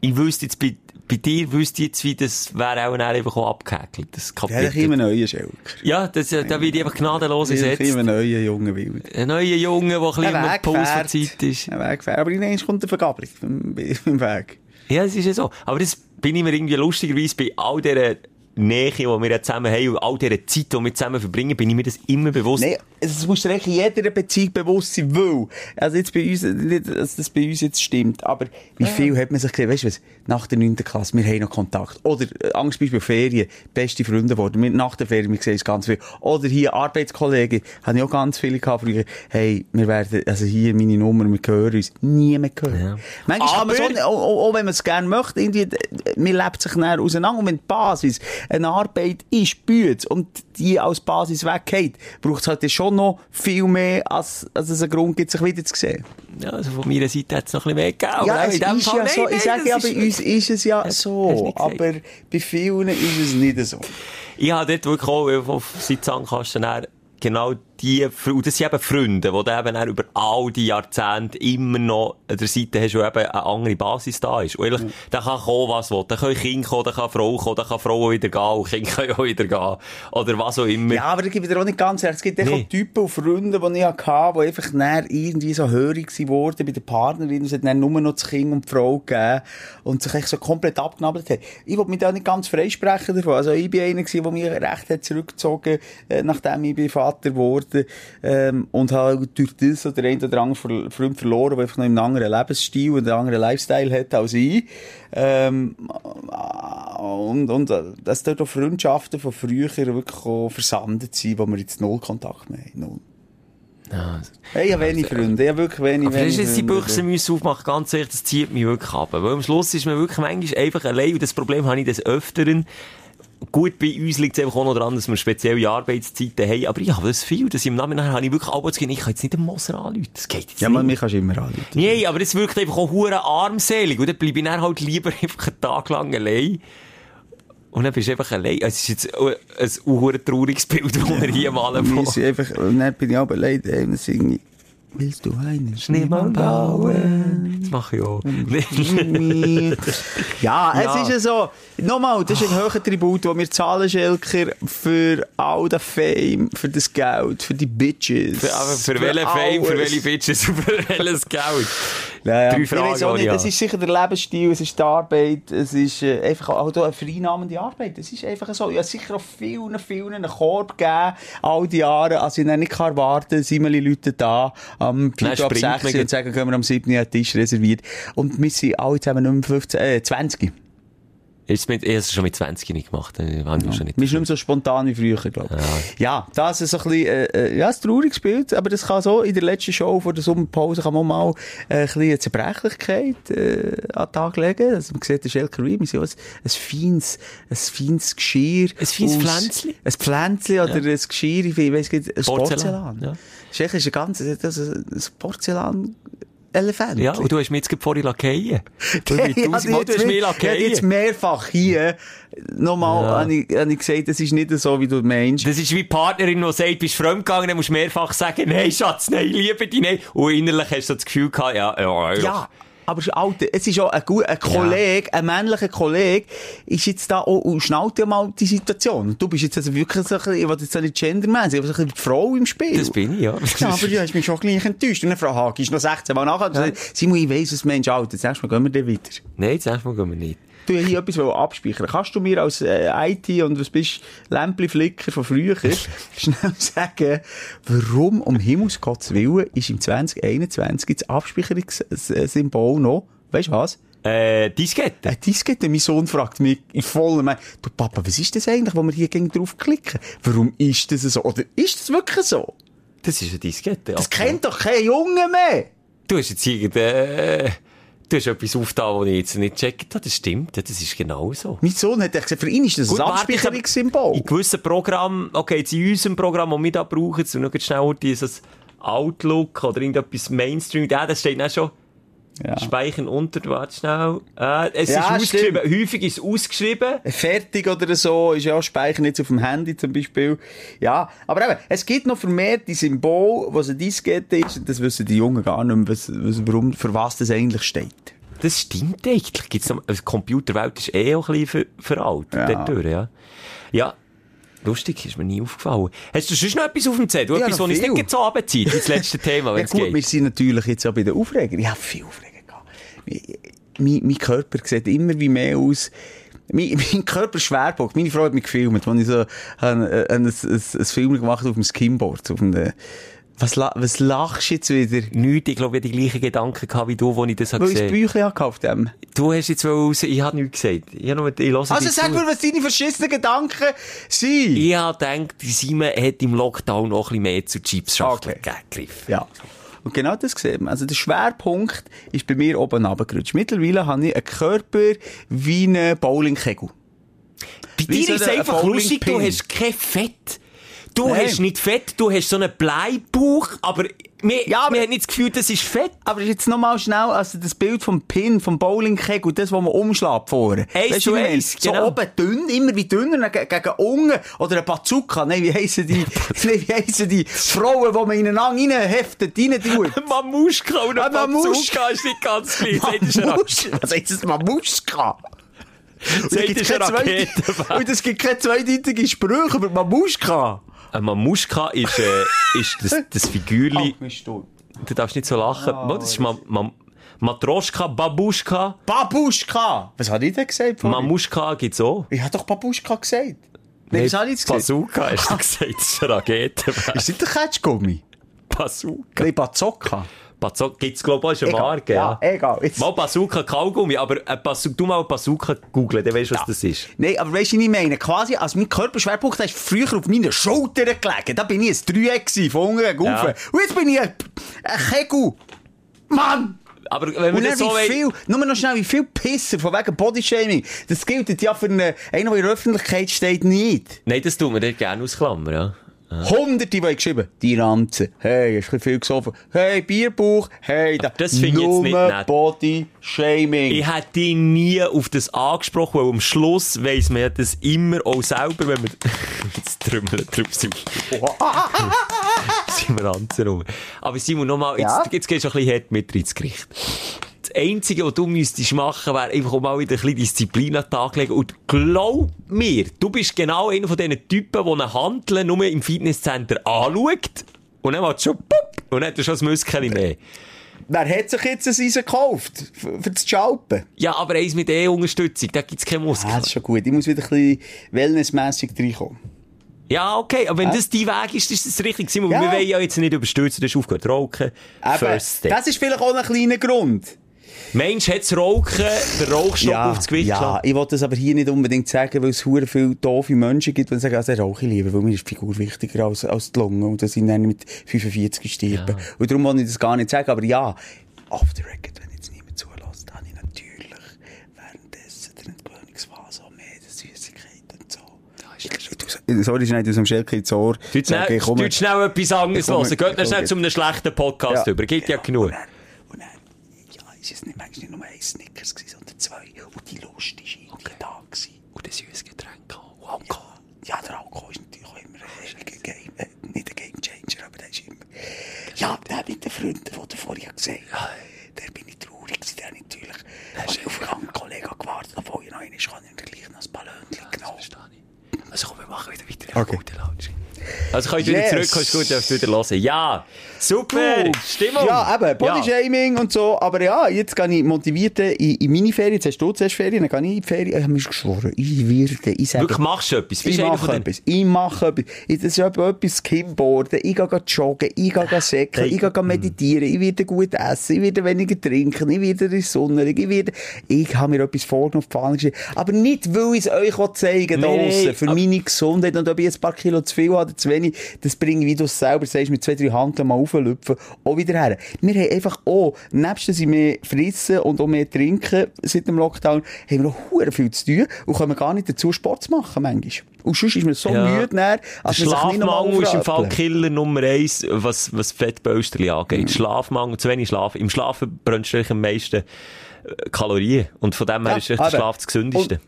Speaker 5: Ich wüsste jetzt, bei, bei dir wüsste ich jetzt, wie das wäre auch dann einfach auch abgehäkelt, das
Speaker 4: Ja, da
Speaker 5: Kapitel.
Speaker 4: kommt ein neuer Schelker.
Speaker 5: Ja, das, äh, da wird ich einfach gnadenlos ersetzt.
Speaker 4: ein neuer junger Wild.
Speaker 5: Ein neuer Junge, der ein bisschen
Speaker 4: Ein
Speaker 5: im Puls der
Speaker 4: Weggefährt.
Speaker 5: Zeit ist.
Speaker 4: Ein Weggefährt. Aber irgendwann kommt eine Vergabelung beim, beim Weg.
Speaker 5: Ja, es ist ja so. Aber das bin ich mir irgendwie lustigerweise bei all dieser Nähe, die wir ja zusammen haben und all dieser Zeit, die wir zusammen verbringen, bin ich mir das immer bewusst.
Speaker 4: Nein, es muss eigentlich in jeder Beziehung bewusst sein, weil, also jetzt bei uns, nicht, dass das bei uns jetzt stimmt, aber wie viel hat man sich gesehen, weißt du was, nach der 9. Klasse, wir haben noch Kontakt. Oder, äh, Angst Beispiel Ferien, beste Freunde geworden, wir, nach der Ferien, wir sehen uns ganz viel. Oder hier Arbeitskollegen, habe ich auch ganz viele gehabt früher, hey, wir werden, also hier meine Nummer, wir hören uns, nie mehr hören.
Speaker 5: Ja.
Speaker 4: Manchmal kann man so,
Speaker 5: Aber-
Speaker 4: auch, auch, auch wenn man es gerne möchte, irgendwie, äh, man lebt sich näher auseinander. Und wenn die Basis eine Arbeit ist, büht und die als Basis weggeht, braucht es halt schon noch viel mehr, als, als es einen Grund gibt, sich wieder zu sehen.
Speaker 5: Ja, also von meiner Seite hat es noch ein bisschen mehr gegeben.
Speaker 4: ja, es ist ja
Speaker 5: nein,
Speaker 4: so.
Speaker 5: nein,
Speaker 4: ich sage ja, bei uns ist es ja
Speaker 5: Hast-
Speaker 4: so. Aber bei vielen ist es nicht so.
Speaker 5: Ich habe dort wirklich auch auf- her genau die, und das sind eben Freunde, die du eben dann über all die Jahrzehnte immer noch an der Seite hast, wo eben eine andere Basis da ist. Und ehrlich, da kann kommen, was will. Da können Kinder kommen, da kann Frau kommen, da kann Frau auch wieder gehen, und Kinder können auch wieder gehen. Oder was auch immer.
Speaker 4: Ja, aber da gebe dir auch nicht ganz recht. Es gibt
Speaker 5: Nee.
Speaker 4: auch Typen und Freunde, die ich hatte, die einfach näher irgendwie so hörig geworden bei der Partnerin. Es hat dann nur noch das Kind und die Frau gegeben und sich echt so komplett abgenabelt haben. Ich wollte mich da nicht ganz freisprechen davon. Also ich bin einer gewesen, der mich recht hat zurückgezogen, äh, nachdem ich Vater wurde. Geworden, ähm, und habe durch das so der ein oder andere Ver- Freund verloren, der einfach noch einen anderen Lebensstil und einen anderen Lifestyle hat als ich. Ähm, und, und, äh, dass dort auch Freundschaften von früher wirklich auch versandet sind, wo wir jetzt null Kontakt mehr haben. Null.
Speaker 5: Ja.
Speaker 4: Hey, ich habe wenig Freunde, ich habe wirklich wenig, wenig
Speaker 5: jetzt die
Speaker 4: Freunde.
Speaker 5: Büchse müssen aufmachen, ganz ehrlich, das zieht mich wirklich ab. Weil am Schluss ist man wirklich manchmal einfach allein und das Problem habe ich des Öfteren. Gut, bei uns liegt es einfach auch noch daran, dass wir spezielle Arbeitszeiten haben, aber ich habe das viel, dass ich im Nachhinein habe ich wirklich alles gehen, ich kann jetzt nicht den Moser anrufen, das geht jetzt
Speaker 4: Ja,
Speaker 5: nicht.
Speaker 4: man, mich kannst du immer anrufen.
Speaker 5: Nee, aber es wirkt einfach auch hure armselig. Und dann bleibe ich dann halt lieber einfach einen Tag lang allein. Und dann bist du einfach allein. Es ist jetzt auch ein hure trauriges Bild, das wir hier malen
Speaker 4: sind einfach, und dann bin ich aber leid, willst du einen
Speaker 5: Schneemann bauen? Das mache ich auch.
Speaker 4: ja, es
Speaker 5: Ja.
Speaker 4: ist ja so. Nochmal, das ist ein hoher Tribut, den wir zahlen, Schelker, für all den Fame, für das Geld, für die Bitches.
Speaker 5: Für, aber für welche Fame, für welche Bitches, und für welches Geld?
Speaker 4: Ja, ja.
Speaker 5: Drei
Speaker 4: Ich
Speaker 5: Fragen, die
Speaker 4: nicht,
Speaker 5: ich
Speaker 4: es ist sicher der Lebensstil, es ist die Arbeit, es ist äh, einfach auch eine vereinnahmende Arbeit. Es ist einfach so. Ich habe sicher auch vielen, vielen einen Korb gegeben, all die Jahre, als ich nicht kann erwarten sind wir Leute da, am 4 ab
Speaker 5: springt
Speaker 4: 6
Speaker 5: man
Speaker 4: und sagen, können wir am 7 einen Tisch reserviert. Und wir sind alle zusammen mehr 15, äh, 20.
Speaker 5: Ist mit, ich habe es schon mit 20 nicht gemacht. Ich war schon nicht.
Speaker 4: Wir nicht mehr so spontan wie früher, glaube ich. Ja. das ist so ein bisschen, äh, äh, ja, ein trauriges Bild, aber das kann so in der letzten Show vor der Sommerpause kann man mal äh, ein bisschen eine Zerbrechlichkeit äh, an den Tag legen. Also man sieht, der Reed, wir sind auch ein, ein feines, ein feines Geschirr.
Speaker 5: Ein feines
Speaker 4: aus-
Speaker 5: Pflänzli?
Speaker 4: Ein Pflänzli oder ein Geschirr, ich weiss nicht, ein
Speaker 5: Porzellan,
Speaker 4: Porzellan.
Speaker 5: ja.
Speaker 4: Schelker ist ein ganz, das ist ein Porzellan Elefant.
Speaker 5: Ja, und du hast mich jetzt vorhin lackieren. Du hast mich
Speaker 4: habe jetzt
Speaker 5: lackieren.
Speaker 4: mehrfach hier nochmal
Speaker 5: Ja.
Speaker 4: habe ich, habe ich gesagt, das ist nicht so, wie du meinst.
Speaker 5: Das ist wie die Partnerin, die sagt, bist fremdgegangen, dann musst du mehrfach sagen, nein, Schatz, nein, liebe dich, nein. Und innerlich hast du das Gefühl gehabt, ja, ja, ja.
Speaker 4: Ja, aber Alter, es ist auch ein, ein Kollege, ein männlicher Kollege, ist jetzt da auch, und schnallt ja mal die Situation. Du bist jetzt also wirklich so ein bisschen, ich will jetzt nicht gendermäßig, aber so ein bisschen die Frau im Spiel.
Speaker 5: Das bin ich, ja.
Speaker 4: Ja, aber du hast mich schon gleich enttäuscht. Und dann Frau Hagi ist noch 16 Mal nachher. Ja. Simon, ich weiss, was Mensch alt. Das nächste Mal gehen wir dann wieder.
Speaker 5: Nein, jetzt erstmal gehen wir nicht.
Speaker 4: Du hier etwas abspeichern. Kannst du mir als äh, IT und was bist Lämpli-Flicker von früher schnell sagen, warum um Himmelsgottes Willen ist im 2021 das Abspeicherungssymbol noch, weißt du was?
Speaker 5: Äh, Diskette.
Speaker 4: Ein Diskette, mein Sohn fragt mich in vollem Mein, du Papa, was ist das eigentlich, wo wir hier gegen draufklicken? Warum ist das so? Oder ist das wirklich so?
Speaker 5: Das ist eine Diskette.
Speaker 4: Das kennt doch kein Junge mehr!
Speaker 5: Du hast jetzt irgendein, äh, du hast etwas aufgetan, das ich jetzt nicht gecheckt habe. Das stimmt, das ist genau so.
Speaker 4: Mein Sohn hat gesagt, für ihn ist das
Speaker 5: Gut,
Speaker 4: ein Abspeicherungssymbol.
Speaker 5: In gewissen Programmen, okay, jetzt in unserem Programm, das wir da brauchen, so noch schnell dieses Outlook oder irgendetwas Mainstream, ja, das steht dann schon.
Speaker 4: Ja.
Speaker 5: Speichern unter, warte schnell. Äh, es
Speaker 4: Ja,
Speaker 5: ist ausgeschrieben, häufig ist es ausgeschrieben.
Speaker 4: fertig oder so, ist ja speichern jetzt auf dem Handy zum Beispiel. Ja, aber eben, es gibt noch vermehrt die Symbol, was eine Diskette ist, und das wissen die Jungen gar nicht mehr, was, was, warum, für was das eigentlich steht.
Speaker 5: Das stimmt eigentlich. Gibt's noch, also die Computerwelt ist eh auch ein bisschen ver veraltet.
Speaker 4: Ja.
Speaker 5: dort durch, ja. Ja. Lustig, ist mir nie aufgefallen. Hast du sonst noch etwas auf dem Zettel?
Speaker 4: Ja,
Speaker 5: etwas, was uns nicht so abzieht, das letzte Thema, wenn
Speaker 4: Ja gut,
Speaker 5: geht?
Speaker 4: wir sind natürlich jetzt auch bei den Aufregern. Ich habe viel Aufreger. Mein, mein Körper sieht immer wie mehr aus, mein, mein Körperschwerpunkt, meine Frau hat mich gefilmt, als ich so ein, ein, ein, ein, ein Film gemacht auf dem Skimboard, auf einem, was, la- was lachst du jetzt wieder?
Speaker 5: Nichts, ich glaube, ich hatte die gleichen Gedanken gehabt wie du, als ich das habe
Speaker 4: Weil ich das
Speaker 5: gesehen
Speaker 4: Büchlein auf dem.
Speaker 5: Du hast jetzt raus, ich habe nichts gesagt. Ich, habe nur, ich
Speaker 4: Also sag
Speaker 5: zu.
Speaker 4: mir, was deine verschissenen Gedanken sind.
Speaker 5: Ich habe gedacht, Simon hat im Lockdown noch ein bisschen mehr zu Chips-Schachteln
Speaker 4: Okay.
Speaker 5: gegriffen.
Speaker 4: Ja. Und genau das sieht man. Also der Schwerpunkt ist bei mir oben runtergerutscht. Mittlerweile habe ich einen Körper wie ein Bowlingkegel.
Speaker 5: Bei dir
Speaker 4: so
Speaker 5: ist es
Speaker 4: ein
Speaker 5: einfach lustig, du hast kein Fett. Du
Speaker 4: Nein.
Speaker 5: hast nicht Fett, du hast so einen Bleibauch, aber wir,
Speaker 4: Ja, aber-
Speaker 5: wir haben nicht das Gefühl, das ist Fett.
Speaker 4: Aber jetzt nochmal schnell, also das Bild vom Pin, vom Bowlingkegel, das, was man umschlägt vorne.
Speaker 5: Eins zu eins,
Speaker 4: So
Speaker 5: genau.
Speaker 4: oben dünn, immer wie dünner, dann ge- gegen unten. Oder ein Bazooka. Nein, wie heissen die, nein, wie heissen die Frauen, die man ineinander reinheftet, rein tut?
Speaker 5: Mamuschka und
Speaker 4: Ah,
Speaker 5: ein
Speaker 4: Mamuschka.
Speaker 5: Bazooka ist nicht ganz gleich. Sagt ist eine
Speaker 4: Mamusch- Was heißt das, Mamuschka? Und es gibt keine zweideutige Sprüche über Mamuschka.
Speaker 5: Ein Mamuschka ist, äh, ist das, das Figürli.
Speaker 4: du.
Speaker 5: Du darfst nicht so lachen.
Speaker 4: Ah,
Speaker 5: das ist Ma Ma Matroschka, Babuschka.
Speaker 4: Babuschka! Was hat ich denn gesagt? vorhin?
Speaker 5: Mamuschka gibt's auch.
Speaker 4: Ich habe doch Babuschka gesagt. Nein, was habe ich gesagt?
Speaker 5: Bazooka, hast du gesagt, das ist eine Rakete.
Speaker 4: Ist das nicht der Ketschgummi?
Speaker 5: Bazooka.
Speaker 4: Nein, Bazooka.
Speaker 5: Bazooka gibt's, glaube ich, auch schon Marke, ja.
Speaker 4: ja, egal. Jetzt-
Speaker 5: Mal Bazooka Kaugummi, aber Bazooka, du mal Bazooka googeln, dann weißt du, was das ist.
Speaker 4: Nein, aber weißt du, was ich meine? Quasi, als mein Körperschwerpunkt ist früher auf meinen Schultern gelegen. Da bin ich ein Dreieck von unten gegen
Speaker 5: Ja.
Speaker 4: Und jetzt bin ich ein, ein Kegel. Mann!
Speaker 5: Aber wenn wir das so
Speaker 4: wie viel, nur noch schnell, wie viel Pisser von wegen Bodyshaming. Das gilt ja für einen, einen, der in der Öffentlichkeit steht, nicht.
Speaker 5: Nein, das tun wir dort gerne ausklammern, ja.
Speaker 4: Hunderte, die geschrieben, die Ranze, hey, hast du viel gesoffen, hey, Bierbauch, hey, da.
Speaker 5: Das finde ich jetzt nicht nett.
Speaker 4: Bodyshaming.
Speaker 5: Ich hätte dich nie auf das angesprochen, weil am Schluss weiss man ja das immer auch selber, wenn wir jetzt trümmeln drauf sind. sind wir Ranzen rum. Aber Simon, nochmal, jetzt,
Speaker 4: Ja?
Speaker 5: jetzt gehst du ein bisschen hart mit ins Gericht. Das Einzige, was du müsstest machen, wäre einfach mal wieder ein bisschen Disziplin an den Tag legen. Und glaub mir, du bist genau einer von diesen Typen, die einen Handel nur im Fitnesscenter anschaut. Und dann macht schon pup, und dann hat er schon das Müsschen mehr.
Speaker 4: Wer hat sich jetzt ein Eisen gekauft? Für, das Schalpen?
Speaker 5: Ja, aber eins mit E-Unterstützung, da gibt's keine Muskeln.
Speaker 4: Ah, das ist schon gut. Ich muss wieder ein bisschen wellnessmässig reinkommen.
Speaker 5: Ja, okay, aber wenn das dein Weg ist, ist das richtig. Simon,
Speaker 4: Ja.
Speaker 5: wir wollen ja jetzt nicht überstürzen, du hast aufgehört rauchen.
Speaker 4: Eben,
Speaker 5: First step.
Speaker 4: das ist vielleicht auch ein kleiner Grund.
Speaker 5: Mensch, hat Rauchen, der Rauchstock
Speaker 4: Ja,
Speaker 5: aufs Gewicht
Speaker 4: ja ich wollte das aber hier nicht unbedingt sagen, weil es hure viele doofe Menschen gibt, die sagen, also rauche ich lieber, weil mir ist die Figur wichtiger als, als die Lunge und dass ich dann mit 45 sterbe.
Speaker 5: Ja.
Speaker 4: Und darum wollte ich das gar nicht sagen, aber ja, off the record, wenn jetzt niemand zulässt, habe ich natürlich währenddessen der Entgewöhnungsphase auch mehr Süßigkeiten und so. Ich, sorry, schnell aus dem Schelke ins Ohr.
Speaker 5: Du schnell, schnell etwas anderes hören. Geht schnell zu einem schlechten Podcast
Speaker 4: Ja.
Speaker 5: über. Geht ja, genug.
Speaker 4: Und dann, und dann, ja, ist es nicht, manchmal nicht nur ein Snickers gewesen, sondern zwei. Und die Lust ist irgendwie da gewesen.
Speaker 5: Und ein süßes Getränk auch. Und Alkohol.
Speaker 4: Ja, der Alkohol ist natürlich auch immer ein Game, äh, nicht ein Game Changer, aber der ist immer. Ja, der mit den Freunden, die du vorhin gesagt hast, der bin ich traurig gewesen, der hat natürlich also auf einen Kollegen gewartet, obwohl ich noch einen ist, kann ich ihm gleich noch ein Ballonchen genommen.
Speaker 5: Also komm, wir machen wieder weiter.
Speaker 4: Okay.
Speaker 5: Also du wieder
Speaker 4: Yes.
Speaker 5: zurück, kannst du gut darfst wieder hören. Ja, super,
Speaker 4: Du,
Speaker 5: Stimmung.
Speaker 4: Ja, eben, Bodyshaming und so. Aber ja, jetzt gehe ich motiviert in, in meine Ferien. Jetzt hast du zuerst Ferien, dann gehe ich in die Ferien. Ich habe mir geschworen, ich werde, ich sage...
Speaker 5: Wirklich, machst du etwas?
Speaker 4: Ich
Speaker 5: Bist
Speaker 4: mache etwas. Ich mache etwas. Ich- Das ist etwa etwas Skimboarden. Ich gehe joggen. Ich gehe säckeln. Ich gehe meditieren. Ich werde gut essen. Ich werde weniger trinken. Ich werde in die Sonne. liegen. Ich werde, ich habe mir etwas vorgenommen, auf. Aber nicht, weil ich es euch zeigen will,
Speaker 5: Nee,
Speaker 4: draussen. Für meine Gesundheit. Und ob ich ein paar Kilo zu viel habe oder zu wenig, das bringe ich, wie du es selber sagst, mit zwei, drei Handeln mal auflüpfen, auch wieder her. Wir haben einfach auch, nebst dass ich mehr fressen und auch mehr trinken seit dem Lockdown, haben wir auch viel zu tun und kommen gar nicht dazu, Sport zu machen, manchmal. Und sonst ist man so
Speaker 5: Ja.
Speaker 4: müde,
Speaker 5: Der
Speaker 4: als
Speaker 5: Schlafmangel ist im Fall. Killer Nummer eins, was, was Fettbösterli angeht.
Speaker 4: Mhm.
Speaker 5: Schlafmangel, zu wenig Schlaf. Im Schlafen brennst du am meisten äh, Kalorien. Und von dem her
Speaker 4: Ja,
Speaker 5: ist echt der. Schlaf das gesündeste.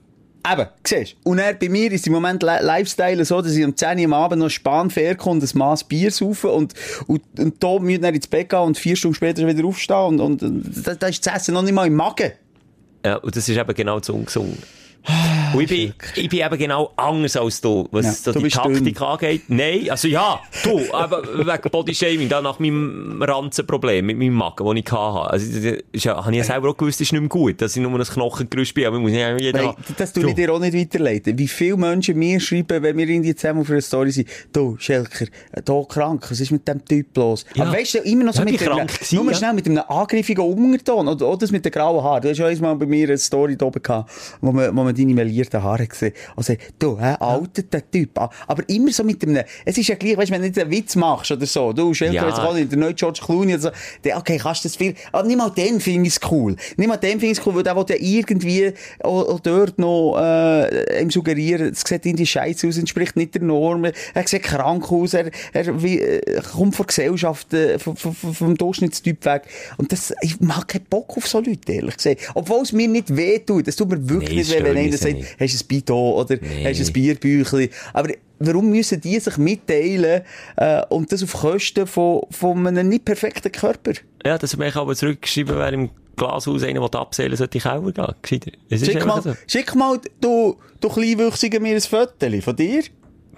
Speaker 4: Eben, siehst du. Und dann bei mir ist im Moment Li- Lifestyle so, dass ich um 10 Uhr am Abend noch Spanfair komme und ein Maß Bier saufen und, und, und da müssen dann ins Bett gehen und vier Stunden später wieder aufstehen und, und, und da, da ist das Essen noch nicht mal im Magen.
Speaker 5: Ja, und das ist eben genau zu ungesund. Und ich bin, ich bin eben genau anders als du, was
Speaker 4: Ja,
Speaker 5: so
Speaker 4: du
Speaker 5: die Taktik angeht. Nein, also ja, du, aber wegen Bodyshaming, da nach meinem Ranzenproblem mit meinem Magen, das ich hatte. Also, das ist ja, habe ich ja selber auch gewusst, das ist nicht mehr gut, dass ich nur ein Knochengerüst bin, aber ich muss nicht jeden
Speaker 4: Nein, das tue ich dir auch nicht weiterleiten. Wie viele Menschen mir schreiben, wenn wir irgendwie zusammen für eine Story sind, du, Schelker, da krank, was ist mit dem Typ los?
Speaker 5: Ja.
Speaker 4: Aber weißt du, immer noch so
Speaker 5: Ja,
Speaker 4: mit
Speaker 5: gewesen,
Speaker 4: nur
Speaker 5: ja.
Speaker 4: schnell mit einem angriffenden Unterton, oder, oder das mit den grauen Haaren. Du hast ja einmal bei mir eine Story da oben gehabt, wo man, wo man deine melierten Haare gesehen Also, du, hä, alter, der Typ. Ah, Aber immer so mit einem, es ist ja gleich, weißt du, wenn du nicht einen Witz machst oder so, du, Schelker,
Speaker 5: Ja.
Speaker 4: jetzt auch nicht, der neue George Clooney oder so, der, okay, kannst du das viel, aber nicht mal den finde ich cool. Nicht mal den finde ich cool, weil der will ja irgendwie auch, auch dort noch, äh, ihm suggerieren, es sieht irgendwie scheiße aus, entspricht nicht der Norm, er sieht krank aus, er, er wie, äh, kommt von Gesellschaft, äh, vom, vom, vom Durchschnittstyp weg. Und das, ich mag keinen Bock auf so Leute, ehrlich gesagt. Obwohl es mir nicht wehtut, das tut mir wirklich
Speaker 5: Nee,
Speaker 4: nicht
Speaker 5: es
Speaker 4: weh, wenn einer sagt,
Speaker 5: nicht.
Speaker 4: hast du ein Bidon oder
Speaker 5: Nee.
Speaker 4: hast du ein Bierbüchli. Aber warum müssen die sich mitteilen, äh, und das auf Kosten von, von einem nicht perfekten Körper?
Speaker 5: Ja, dass mich aber zurückgeschrieben wäre im Glashaus einer, der abseilen sollte, in den Keller gehen.
Speaker 4: Schick mal,
Speaker 5: so.
Speaker 4: schick mal, du, du Kleinwüchsiger, mir ein Foto von dir.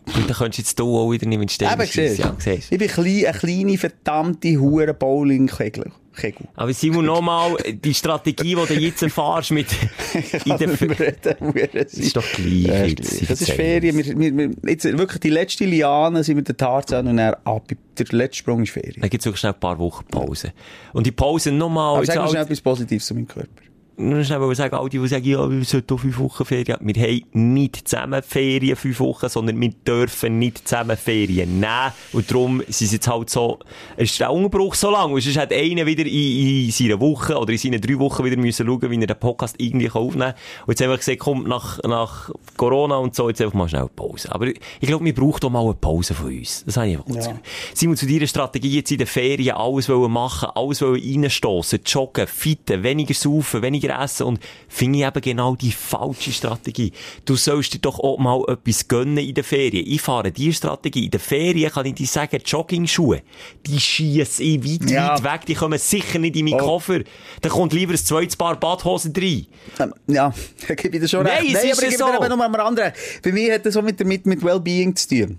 Speaker 5: Und dann könntest du jetzt du auch wieder nicht
Speaker 4: Eben,
Speaker 5: schiessen.
Speaker 4: siehst
Speaker 5: Ja.
Speaker 4: Ich bin klein, eine kleine, verdammte Hure Bowling-Kegel. Kegel.
Speaker 5: Aber Simon, nochmal, die Strategie, die du jetzt erfährst mit, in der, das ist doch gleich. Jetzt.
Speaker 4: gleich. Das ist Ferien. Wir, wir, wir, jetzt wirklich die letzte Liane sind wir der Tarzan und dann ab. Der letzte Sprung ist Ferien.
Speaker 5: Dann gibt es wirklich schnell ein paar Wochen Pause. Und die Pause nochmal,
Speaker 4: Aber sag mal
Speaker 5: all-
Speaker 4: schnell etwas Positives zu meinem Körper.
Speaker 5: Nur schnell sagen, all die, die sagen, ja, wir sollten auch fünf Wochen Ferien haben. Wir haben nicht zusammen Ferien fünf Wochen, sondern wir dürfen nicht zusammen Ferien nehmen. Und darum sind es jetzt halt so, es ist der Unterbruch so lang. Und sonst hat einer wieder in, in seiner Woche oder in seinen drei Wochen wieder müssen schauen, wie er den Podcast irgendwie aufnehmen kann. Und jetzt einfach gesagt, kommt nach, nach Corona und so, jetzt einfach mal schnell eine Pause. Aber ich glaube, wir brauchen doch mal eine Pause von uns. Das habe ich einfach Gefühl. Simon, zu deiner Strategie jetzt in den Ferien alles wollen machen, alles wollen reinstossen, joggen, fitten, weniger saufen, weniger essen und finde ich eben genau die falsche Strategie. Du sollst dir doch auch mal etwas gönnen in den Ferien. Ich fahre diese Strategie. In den Ferien kann ich dir sagen, Jogging-Schuhe, die schiessen ich weit,
Speaker 4: Ja.
Speaker 5: weit weg, die kommen sicher nicht in meinen
Speaker 4: Oh.
Speaker 5: Koffer. Da kommt lieber ein zweites Paar Badhosen rein.
Speaker 4: Ähm, Ja, da gebe ich dir schon
Speaker 5: Nein,
Speaker 4: recht.
Speaker 5: ist
Speaker 4: aber ich gebe dir
Speaker 5: so.
Speaker 4: eben noch mal anderen. Bei mir hat das auch mit, der- mit, mit Wellbeing zu tun.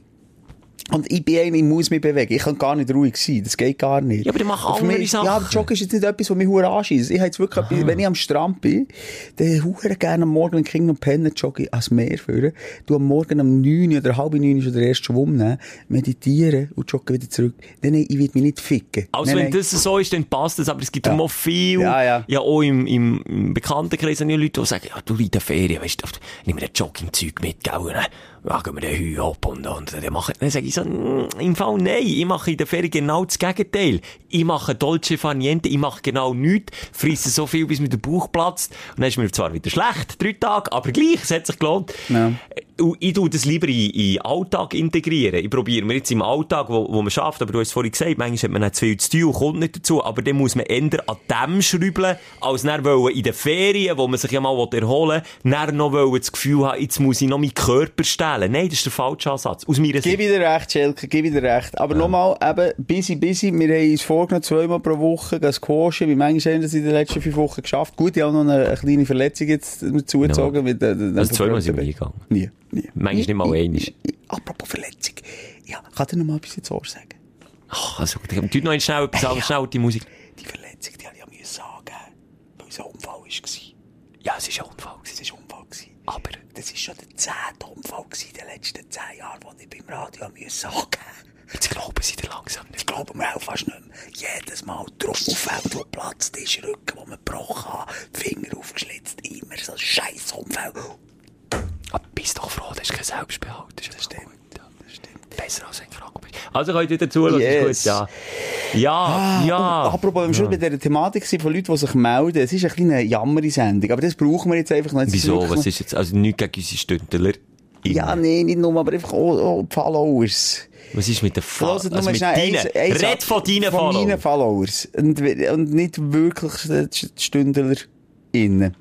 Speaker 4: Und ich bin einer, ich muss mich bewegen. Ich kann gar nicht ruhig sein. Das geht gar nicht.
Speaker 5: Ja, aber dann mach
Speaker 4: Und für
Speaker 5: andere
Speaker 4: mich-
Speaker 5: Sachen.
Speaker 4: Ja, aber Joggen ist jetzt nicht etwas, was mich hure anschießt. Ich habe jetzt wirklich, etwas- wenn ich am Strand bin, dann hure gerne am Morgen, wenn Kinder noch pennen, jogge ich ans Meer führen. Du am Morgen um 9 oder halb 9 schon den ersten Schwumm nehmen, meditieren und joggen wieder zurück. Nein, nein, ich will mich nicht ficken.
Speaker 5: Also
Speaker 4: nein,
Speaker 5: wenn
Speaker 4: nein.
Speaker 5: das so ist, dann passt das. Aber es gibt
Speaker 4: Ja.
Speaker 5: ja. auch viel,
Speaker 4: Ja, ja.
Speaker 5: auch im, im, im Bekanntenkreis ja Leute, die sagen, ja, du in der Ferien, weißt du, nimm mir ein Joggingzeug mit, gell, dann, gehen wir den Heu ab und, und dann mache ich, dann sage ich so, mm, im Fall nein, ich mache in der Ferien genau das Gegenteil. Ich mache Dolce Far Niente, ich mache genau nichts, frisse so viel, bis mir der Bauch platzt, und dann ist mir zwar wieder schlecht, drei Tage, aber gleich, es hat sich gelohnt.
Speaker 4: Ja.
Speaker 5: Und ich tue das lieber in, in den Alltag integrieren. Ich probiere mir jetzt im Alltag, wo, wo man schafft, aber du hast es vorhin gesagt, manchmal hat man nicht zu viel zu tun und kommt nicht dazu, aber dann muss man eher an dem schrauben, als dann wollen in den Ferien, wo man sich ja mal erholen will, dann noch wollen das Gefühl haben, jetzt muss ich noch meinen Körper stellen. Nein, das ist der falsche Ansatz. Aus meiner
Speaker 4: Gib
Speaker 5: Sicht.
Speaker 4: ich dir recht, Schelke, gib ich dir recht. Aber nochmal, eben, busy, busy. Wir haben uns vorgenommen, zweimal pro Woche gehen squashen. Wie manchmal haben wir das in den letzten fünf Wochen geschafft. Gut, ich habe noch eine, eine kleine Verletzung jetzt zugezogen. Mit, äh,
Speaker 5: Also zweimal sind wir nie gegangen.
Speaker 4: Nie, nie.
Speaker 5: Manchmal nicht mal einmal.
Speaker 4: Apropos Verletzung. Ja, kann dir noch mal etwas ins Ohr sagen?
Speaker 5: Ach, also, tu noch schnell etwas anderes, schnell die Musik.
Speaker 4: Die Verletzung, die habe ich ja angeben, weil es ein Unfall war.
Speaker 5: Ja, es ist ein Unfall.
Speaker 4: Es war ein Unfall.
Speaker 5: Aber,
Speaker 4: Das war schon der zehnte Unfall in den letzten zehn Jahren, den ich beim Radio müssen angeben
Speaker 5: jetzt glauben sie dir langsam nicht.
Speaker 4: Ich glaube mir auch fast nicht mehr. Jedes Mal Trommelfeld, wo platzt ist, Rücken, wo man gebrochen hat, Finger aufgeschlitzt, immer so ein scheiß Unfall.
Speaker 5: Aber bist doch froh, das ist kein Selbstbehalt. Das, ist
Speaker 4: stimmt.
Speaker 5: Gut, ja. das stimmt. Besser als wenn du krank bist. Also könnt ihr wieder zuhören,
Speaker 4: Yes.
Speaker 5: ist gut, ja. Ja, ja.
Speaker 4: Und apropos, wir schon bei dieser Thematik sind von Leuten, die sich melden, es ist eine kleine Jammeri-Sendung, aber das brauchen wir jetzt einfach noch. Jetzt
Speaker 5: Wieso? Was ist jetzt, also nichts gegen unsere Stündler.
Speaker 4: Ja, nee, nicht nur, aber einfach auch, auch die Followers.
Speaker 5: Was ist mit den
Speaker 4: Hört
Speaker 5: also mit deinen? Red von deinen
Speaker 4: Von
Speaker 5: Followern.
Speaker 4: meinen Followers. Und, und nicht wirklich die Stündler innen.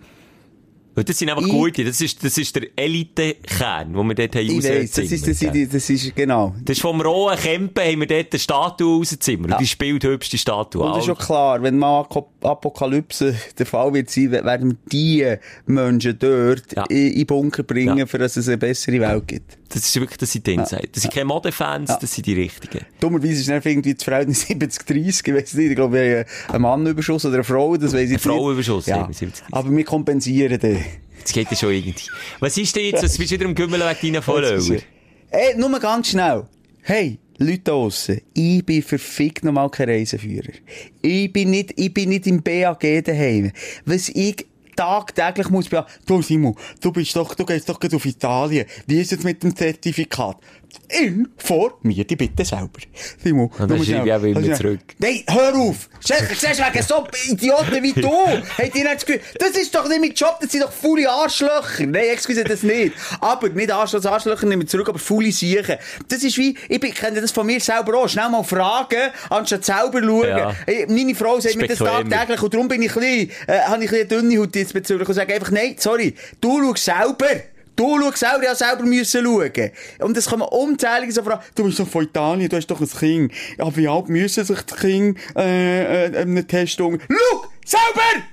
Speaker 5: Das sind einfach
Speaker 4: Ich-
Speaker 5: gute. Das ist, das ist der Elite-Kern, den wir dort haben
Speaker 4: Ich weiss, das ist, das, ist, das ist, genau.
Speaker 5: Das ist vom rohen Kempen haben wir dort eine Statue rausgezimmert.
Speaker 4: Ja.
Speaker 5: Die spielt die Statue.
Speaker 4: Und das ist schon klar, wenn mal Apokalypse der Fall wird sein, werden wir die Menschen dort
Speaker 5: Ja.
Speaker 4: in, Bunker bringen,
Speaker 5: Ja.
Speaker 4: für dass es eine bessere Welt gibt.
Speaker 5: Das ist wirklich, das sind die Insider. Das sind keine Modefans, das sind die richtigen.
Speaker 4: Dummerweise ist dann irgendwie das Verhältnis 70-30, ich weiss nicht, ich glaube, wir haben einen Mannüberschuss oder eine Frau, das weiss ich nicht.
Speaker 5: Frauenüberschuss,
Speaker 4: ja.
Speaker 5: haben wir 70-30.
Speaker 4: Aber wir kompensieren den.
Speaker 5: Das geht ja schon irgendwie. Was ist denn jetzt? Du bist wieder im Gümmel wegen deinen Follower.
Speaker 4: Ey, nur mal ganz schnell. Hey, Leute da draussen, ich bin verfickt nochmal kein Reiseführer. Ich bin nicht, ich bin nicht im BAG daheim. Was ich tagtäglich muss be Du Simon, du bist doch, du gehst doch gerade auf Italien. Wie ist es mit dem Zertifikat? Informier dich bitte selber. Simon,
Speaker 5: dann
Speaker 4: du musst
Speaker 5: schreibe ich auch immer
Speaker 4: schnell-
Speaker 5: zurück.
Speaker 4: Nein, hör auf! Siehst du, wegen so Idioten wie du, habt ihr nicht das Gefühl, das ist doch nicht mein Job, das sind doch faule Arschlöcher. Nein, excuse, das nicht. Aber, nicht Arschlöcher, Arschlöcher nehmen zurück, aber faule Siechen. Das ist wie, ich kenne das von mir selber auch. Schnell mal fragen, anstatt selber schauen.
Speaker 5: Ja.
Speaker 4: Meine Frau sagt mir das tagtäglich und darum bin ich ein bisschen, äh, habe ich ein bisschen dünne Haut diesbezüglich und sage einfach, nein, sorry, du schau selber. Du schau selber, hab selber müssen schauen. Und es kommen unzählige so Fragen. Du bist doch von Italien, du hast doch ein Kind. Ja, wie alt müssen sich die Kinder, äh, äh, einem Test um... Schau! Selber!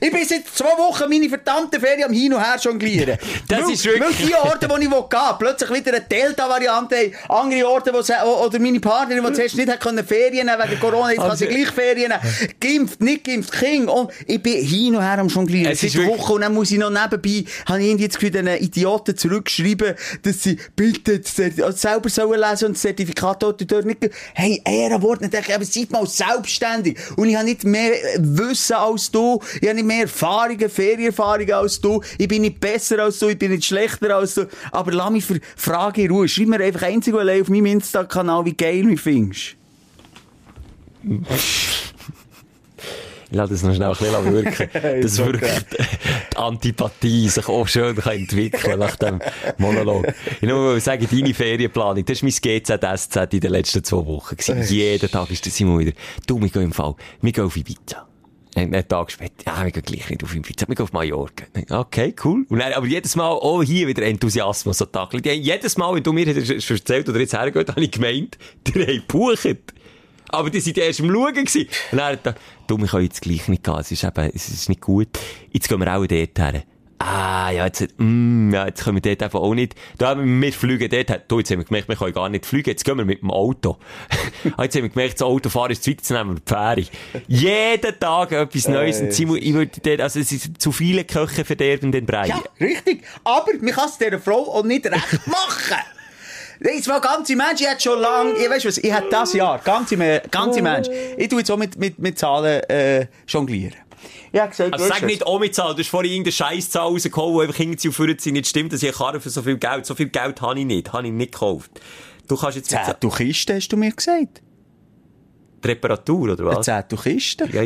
Speaker 4: Ich bin seit zwei Wochen meine verdammte Ferien am Hin und Her jonglieren.
Speaker 5: Das
Speaker 4: weil,
Speaker 5: ist wirklich-
Speaker 4: Weil die Orte, wo ich will, plötzlich wieder eine Delta-Variante haben. Andere Orte, wo sie, oder meine Partnerin, die zuerst nicht hat können Ferien nehmen wegen Corona, jetzt kann sie
Speaker 5: Also-
Speaker 4: gleich Ferien nehmen. Geimpft, nicht geimpft, King. Und ich bin hin und her am jonglieren.
Speaker 5: Es
Speaker 4: Seit
Speaker 5: ist wirklich-
Speaker 4: Wochen. Und dann muss ich noch nebenbei, habe ich jetzt für diesen Idioten zurückgeschrieben, dass sie bitte also selber sollen lesen und das Zertifikat dort dort nicht. Hey, Ehrenwort, dann denke ich, aber seid mal selbstständig. Und ich habe nicht mehr Wissen als du. Ich habe nicht mehr Erfahrungen, Ferienerfahrungen als du. Ich bin nicht besser als du. Ich bin nicht schlechter als du. Aber lass mich für Fragen in Ruhe. Schreib mir einfach einzig und allein auf meinem Insta-Kanal, wie geil du mich findest.
Speaker 5: Ich lasse das noch schnell ein bisschen wirken. Dass wirklich die Antipathie sich auch schön kann entwickeln nach dem Monolog. Ich nur mal sagen, deine Ferienplanung, das war mein GZSZ in den letzten zwei Wochen. gewesen. Jeden Tag ist der Simon wieder, du, wir gehen im Fall, wir gehen auf Ibiza. Einen Tag später, ja, wir gehen gleich nicht auf Ibiza, wir gehen auf Mallorca. Okay, cool. Und dann, aber jedes Mal, oh, hier wieder Enthusiasmus, so Tag. Jedes Mal, wenn du mir hast erzählt oder jetzt hergeht, habe ich gemeint, der hat gebucht. Aber die sind erst am Schauen gewesen. Und dann hat er du, wir können jetzt gleich nicht gehen. Es ist eben, es ist nicht gut. Jetzt gehen wir auch dort her. Ah, ja, jetzt, mm, ja, jetzt können wir dort einfach auch nicht. Da haben wir, fliegen dort. Du, jetzt haben wir gemerkt, wir können gar nicht fliegen. Jetzt gehen wir mit dem Auto. ah, jetzt haben wir gemerkt, das Autofahren ist zu weit, jetzt nehmen die Fähre. Jeden Tag etwas Neues. Und Simon, ich würde dort, also es ist zu viele Köche verderben den Brei.
Speaker 4: Ja, richtig. Aber man kann es dieser Frau auch nicht recht machen. Jetzt mal ganze Mensch, ich hätte schon lange, ich weiss was, ich hätte das Jahr, ganze, ganze Mensch, ich tue jetzt auch mit, mit, mit Zahlen, äh, jonglieren. Habe gesagt,
Speaker 5: Also sag nicht Omi-Zahl, du hast vorhin irgendeine Scheisszahl rausgehauen, die einfach zu vorne sind. Nicht stimmt, dass ich eine Karre für so viel Geld, so viel Geld habe ich nicht, habe ich nicht gekauft. Du kannst jetzt mit
Speaker 4: 10 du Kisten, hast du mir gesagt.
Speaker 5: die Reparatur, oder was?
Speaker 4: 10 du Kisten.
Speaker 5: Ja,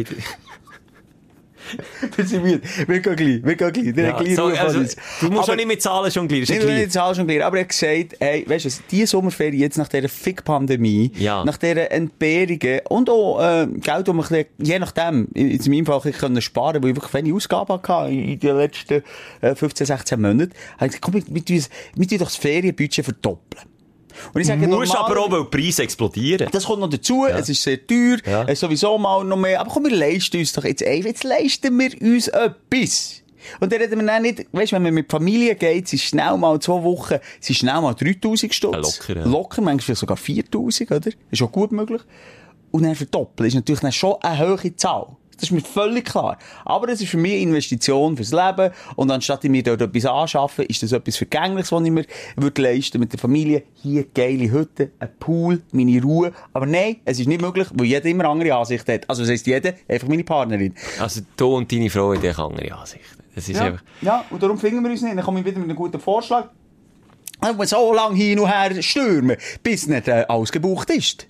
Speaker 5: ich-
Speaker 4: Wir sind müde. Wir gehen gleich, wir gehen gleich. Wir
Speaker 5: ja, so, also, du musst schon nicht mit Zahlen jonglieren,
Speaker 4: Nicht,
Speaker 5: ja
Speaker 4: wenn ich
Speaker 5: gleich.
Speaker 4: die Zahl jonglieren, aber er hat gesagt, hey, weißt du, was, die Sommerferien jetzt nach dieser Fick-Pandemie,
Speaker 5: Ja.
Speaker 4: nach dieser Entbehrungen und auch, äh, Geld, das man je nachdem, in, in meinem Fall bisschen können sparen, weil ich wirklich wenig Ausgaben hatte in, den letzten äh, 15, 16 Monaten, habe ich gesagt, komm, wir, tun- wir tun doch das Ferienbudget verdoppeln. Und ich sage,
Speaker 5: musst
Speaker 4: normal-
Speaker 5: aber auch, weil die Preise explodieren.
Speaker 4: das kommt noch dazu, es ist sehr teuer,
Speaker 5: Ja.
Speaker 4: es ist sowieso mal noch mehr, aber komm, wir leisten uns doch jetzt einfach, jetzt leisten wir uns etwas. Und dann reden wir dann nicht, weißt wenn man mit Familie geht, sind schnell mal zwei Wochen, sind schnell mal 3000 Stutz.
Speaker 5: Ja, locker, ja.
Speaker 4: Locker, manchmal sogar 4000, oder? Ist auch gut möglich. Und dann verdoppeln ist natürlich dann schon eine hohe Zahl. Das ist mir völlig klar. Aber es ist für mich eine Investition fürs Leben. Und anstatt ich mir dort etwas anschaffen, ist das etwas Vergängliches, was ich mir würde leisten mit der Familie. Hier geile Hütte, ein Pool, meine Ruhe. Aber nein, es ist nicht möglich, weil jeder immer andere Ansicht hat. Also das heisst jeder, einfach meine Partnerin.
Speaker 5: Also, du und deine Frau haben andere Ansichten. Das ist
Speaker 4: Ja,
Speaker 5: einfach...
Speaker 4: ja, und darum finden wir uns nicht. Dann komme ich wieder mit einem guten Vorschlag. Muss so lange hin und her stürmen, bis nicht äh, alles gebucht ist.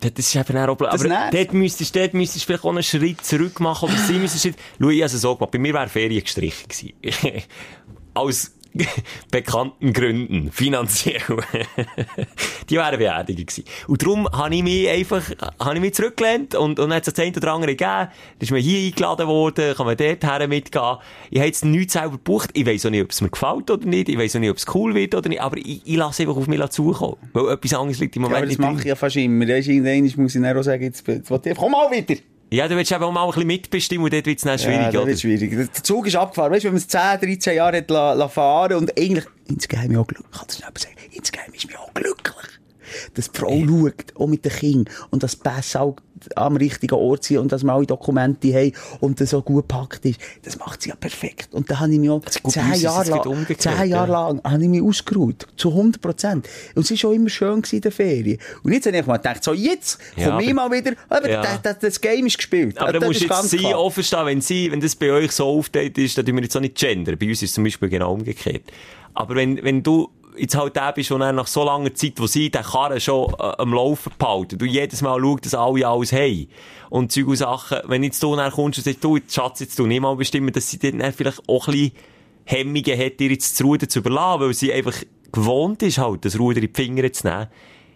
Speaker 5: Das ist eben auch, aber
Speaker 4: Das nervt.
Speaker 5: dort müsstest, dort müsstest du vielleicht auch einen Schritt zurück machen, oder sie müssen Schritt, schau, ich habe es so gemacht, bei mir wäre Ferien gestrichen gewesen. Aus bekannten Gründen, finanziell. die wären beerdigt gewesen. Und darum habe ich mich einfach, habe ich mich zurückgelehnt und, und dann hat es das eine oder andere gegeben. Dann ist mir hier eingeladen worden, kann man dort her mitgehen. Ich habe jetzt nichts selber gebucht. Ich weiss auch nicht, ob es mir gefällt oder nicht. Ich weiss auch nicht, ob es cool wird oder nicht. Aber ich, ich lasse einfach auf mich zukommen. Weil etwas anderes liegt im
Speaker 4: Ja,
Speaker 5: Moment
Speaker 4: aber das
Speaker 5: nicht drin.
Speaker 4: mache ich ja fast immer. Da irgendwann, muss ich dann auch sagen, jetzt, jetzt will ich, komm mal wieder.
Speaker 5: Ja, du willst eben auch mal ein bisschen mitbestimmen und dort wird es dann
Speaker 4: ja,
Speaker 5: schwierig,
Speaker 4: das
Speaker 5: oder?
Speaker 4: wird schwierig. Der Zug ist abgefahren. Weißt du, wenn man es 10, 13 Jahre hat la, la fahren und eigentlich, insgeheim auch glücklich, ich kann das schnell sagen, insgeheim ist mir auch glücklich. Dass die Frau schaut, auch mit den Kindern, und dass die Pässe auch am richtigen Ort sind und dass wir alle Dokumente haben und das so gut gepackt ist. Das macht sie ja perfekt. Und da habe ich mich auch zehn Jahre lang, zehn Jahre
Speaker 5: ja.
Speaker 4: lang habe ich mich ausgeruht. Zu 100 Prozent. Und es war auch immer schön in der Ferien. Und jetzt habe ich mal gedacht, so jetzt
Speaker 5: Ja,
Speaker 4: komme ich mal wieder, aber
Speaker 5: Ja.
Speaker 4: das, das, das Game ist gespielt.
Speaker 5: Aber da musst jetzt sie
Speaker 4: klar.
Speaker 5: auch verstehen, wenn sie, wenn das bei euch so aufgeteilt ist, dann tun wir jetzt auch nicht gendern. Bei uns ist es zum Beispiel genau umgekehrt. Aber wenn, wenn du jetzt halt der bist dann nach so langer Zeit, wo sie den Karren schon äh, am Laufen behalten, du jedes Mal schaust, dass alle alles haben. Und Zeug und Sachen, wenn jetzt du dann kommst und sagst, du, jetzt Schatz, jetzt du nicht mal bestimmen, dass sie dann vielleicht auch ein bisschen Hemmungen hat, dir jetzt das Ruder zu überlassen, weil sie einfach gewohnt ist halt, das Ruder in die Finger zu nehmen.